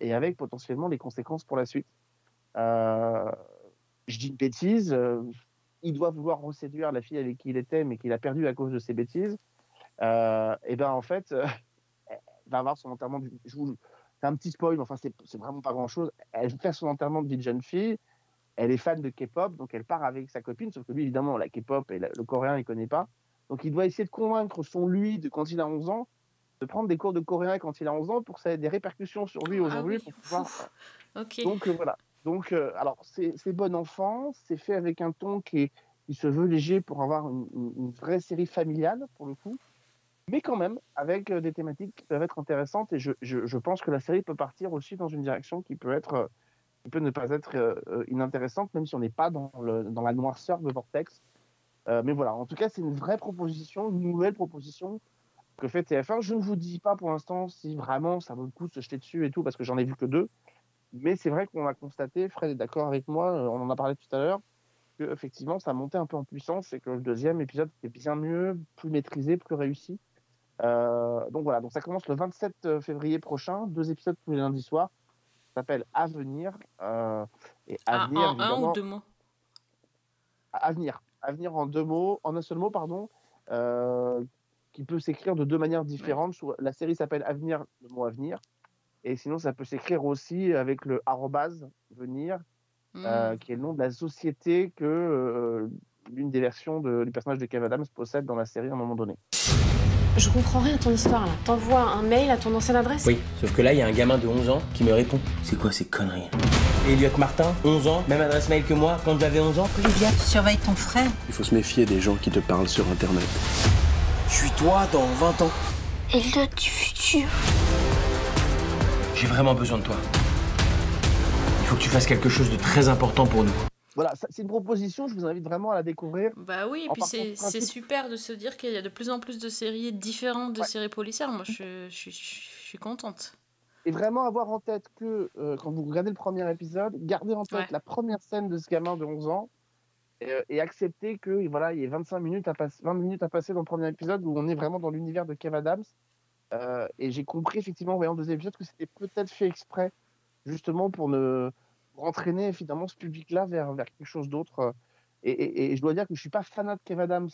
et avec potentiellement les conséquences pour la suite. Euh, je dis une bêtise, euh, il doit vouloir reséduire la fille avec qui il était, mais qu'il a perdu à cause de ses bêtises. Euh, et ben en fait, elle va avoir son enterrement. Je vous- C'est un petit spoil, mais enfin c'est c'est vraiment pas grand chose. Elle fait son enterrement de vie de jeune fille. Elle est fan de K-pop, donc elle part avec sa copine, sauf que lui, évidemment, la K-pop et la- le coréen, il connaît pas. Donc il doit essayer de convaincre son lui de quand il a 11 ans de prendre des cours de coréen quand il a 11 ans pour que ça ait des répercussions sur lui aujourd'hui. oui. pour pouvoir... Ok. Donc euh, voilà. Donc euh, alors c'est bon enfant, c'est fait avec un ton qui, se veut léger pour avoir une, vraie série familiale pour le coup, mais quand même avec euh, des thématiques qui peuvent être intéressantes et je, pense que la série peut partir aussi dans une direction qui peut être euh, qui peut ne pas être inintéressante même si on n'est pas dans, la noirceur de Vortex. Mais voilà, en tout cas, c'est une vraie proposition, une nouvelle proposition que fait TF1. Je ne vous dis pas pour l'instant si vraiment ça vaut le coup de se jeter dessus et tout, parce que j'en ai vu que deux. Mais c'est vrai qu'on a constaté, Fred est d'accord avec moi, euh, on en a parlé tout à l'heure, que effectivement ça montait un peu en puissance et que le deuxième épisode était bien mieux, plus maîtrisé, plus réussi. Euh, donc voilà, donc ça commence le 27 février prochain, deux épisodes tous les lundis soirs. Ça s'appelle Avenir. Euh, et Ah, Avenir, en un ou deux mots Avenir. Avenir en deux mots, en un seul mot, pardon, euh, qui peut s'écrire de deux manières différentes. La série s'appelle Avenir, le mot Avenir. Et sinon, ça peut s'écrire aussi avec le arrobase venir, euh, Mm. qui est le nom de la société que euh, l'une des versions de- du personnage de Kev Adams possède dans la série à un moment donné. Je comprends rien à ton histoire là. T'envoies un mail à ton ancienne adresse? Oui, sauf que là, il y a un gamin de 11 ans qui me répond. C'est quoi ces conneries? Elliot Martin, 11 ans, même adresse mail que moi quand j'avais 11 ans. Olivia, tu surveilles ton frère. Il faut se méfier des gens qui te parlent sur Internet. Je suis toi dans 20 ans. Elliot du futur. J'ai vraiment besoin de toi. Il faut que tu fasses quelque chose de très important pour nous. Voilà, c'est une proposition, je vous invite vraiment à la découvrir. Bah oui, et puis c'est principe- super de se dire qu'il y a de plus en plus de séries différentes de séries policières. Moi, je, je, suis- je suis contente. Et vraiment avoir en tête que euh, quand vous regardez le premier épisode, gardez en tête Ouais. la première scène de ce gamin de 11 ans et, euh, et accepter que voilà, il y ait 25 minutes à passer, 20 minutes à passer dans le premier épisode où on est vraiment dans l'univers de Kev Adams. Euh, et j'ai compris effectivement en voyant le deuxième épisode que c'était peut-être fait exprès justement pour ne pour entraîner finalement ce public-là vers, vers quelque chose d'autre. Et, et- et je dois dire que je suis pas fanat de Kev Adams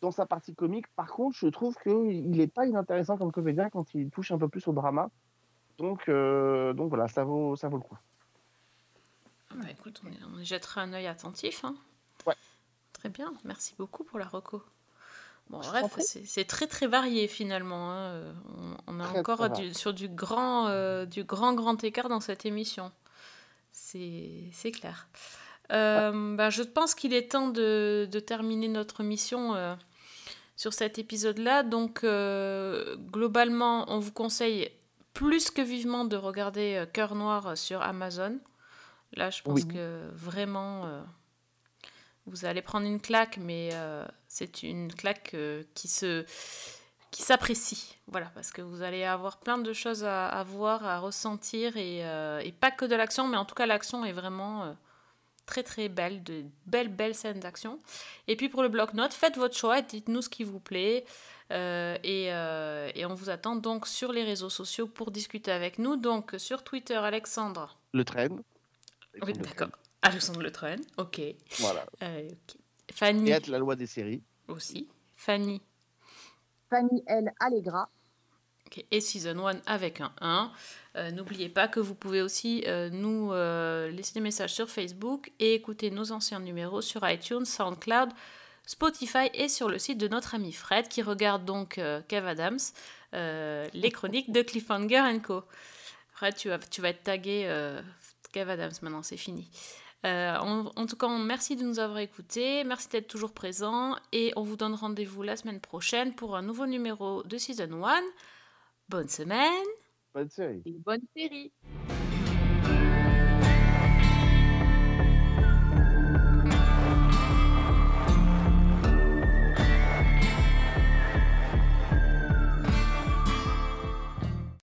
dans sa partie comique. Par contre, je trouve qu'il n'est pas inintéressant comme comédien quand il touche un peu plus au drama. Donc, euh, donc voilà, ça vaut, ça vaut le coup. Ah bah écoute, on, y- on y jettera un œil attentif. Hein. Ouais. Très bien, merci beaucoup pour la reco. Bon, Je bref, c'est très très varié finalement. hein. On, on est Très, encore très du- varié. sur du grand, euh, du grand grand écart dans cette émission. C'est clair. Euh, bah, je pense qu'il est temps de, de terminer notre mission euh, sur cet épisode-là. Donc, euh, globalement, on vous conseille plus que vivement de regarder Cœur Noir sur Amazon. Là, je pense Oui. que vraiment, vous allez prendre une claque, mais c'est une claque euh, qui se qui s'apprécie. Voilà, parce que vous allez avoir plein de choses à, à voir, à ressentir, et, euh, et pas que de l'action, mais en tout cas, l'action est vraiment euh, très très belle, de belles belles scènes d'action. Et puis pour le bloc-notes, faites votre choix, et dites-nous ce qui vous plaît. Euh, et, et on vous attend donc sur les réseaux sociaux pour discuter avec nous. Donc sur Twitter, Alexandre. Le train. Oui, d'accord. Alexandre Le Train, ok. Voilà. Ok. Fanny Et la loi des séries. aussi. Fanny Fanny L. Allegra. ok, et Season 1 avec un 1. Euh, N'oubliez pas que vous pouvez aussi euh, nous euh, laisser des messages sur Facebook et écouter nos anciens numéros sur iTunes, SoundCloud, Spotify et sur le site de notre ami Fred qui regarde donc euh, Kev Adams, euh, les chroniques de Cliffhanger Co. Fred, tu vas, tu vas être tagué euh, Kev Adams maintenant, c'est fini. Euh, en, en tout cas, merci de nous avoir écoutés, merci d'être toujours présent et on vous donne rendez-vous la semaine prochaine pour un nouveau numéro de Season 1. Bonne semaine Bonne série. Et bonne série.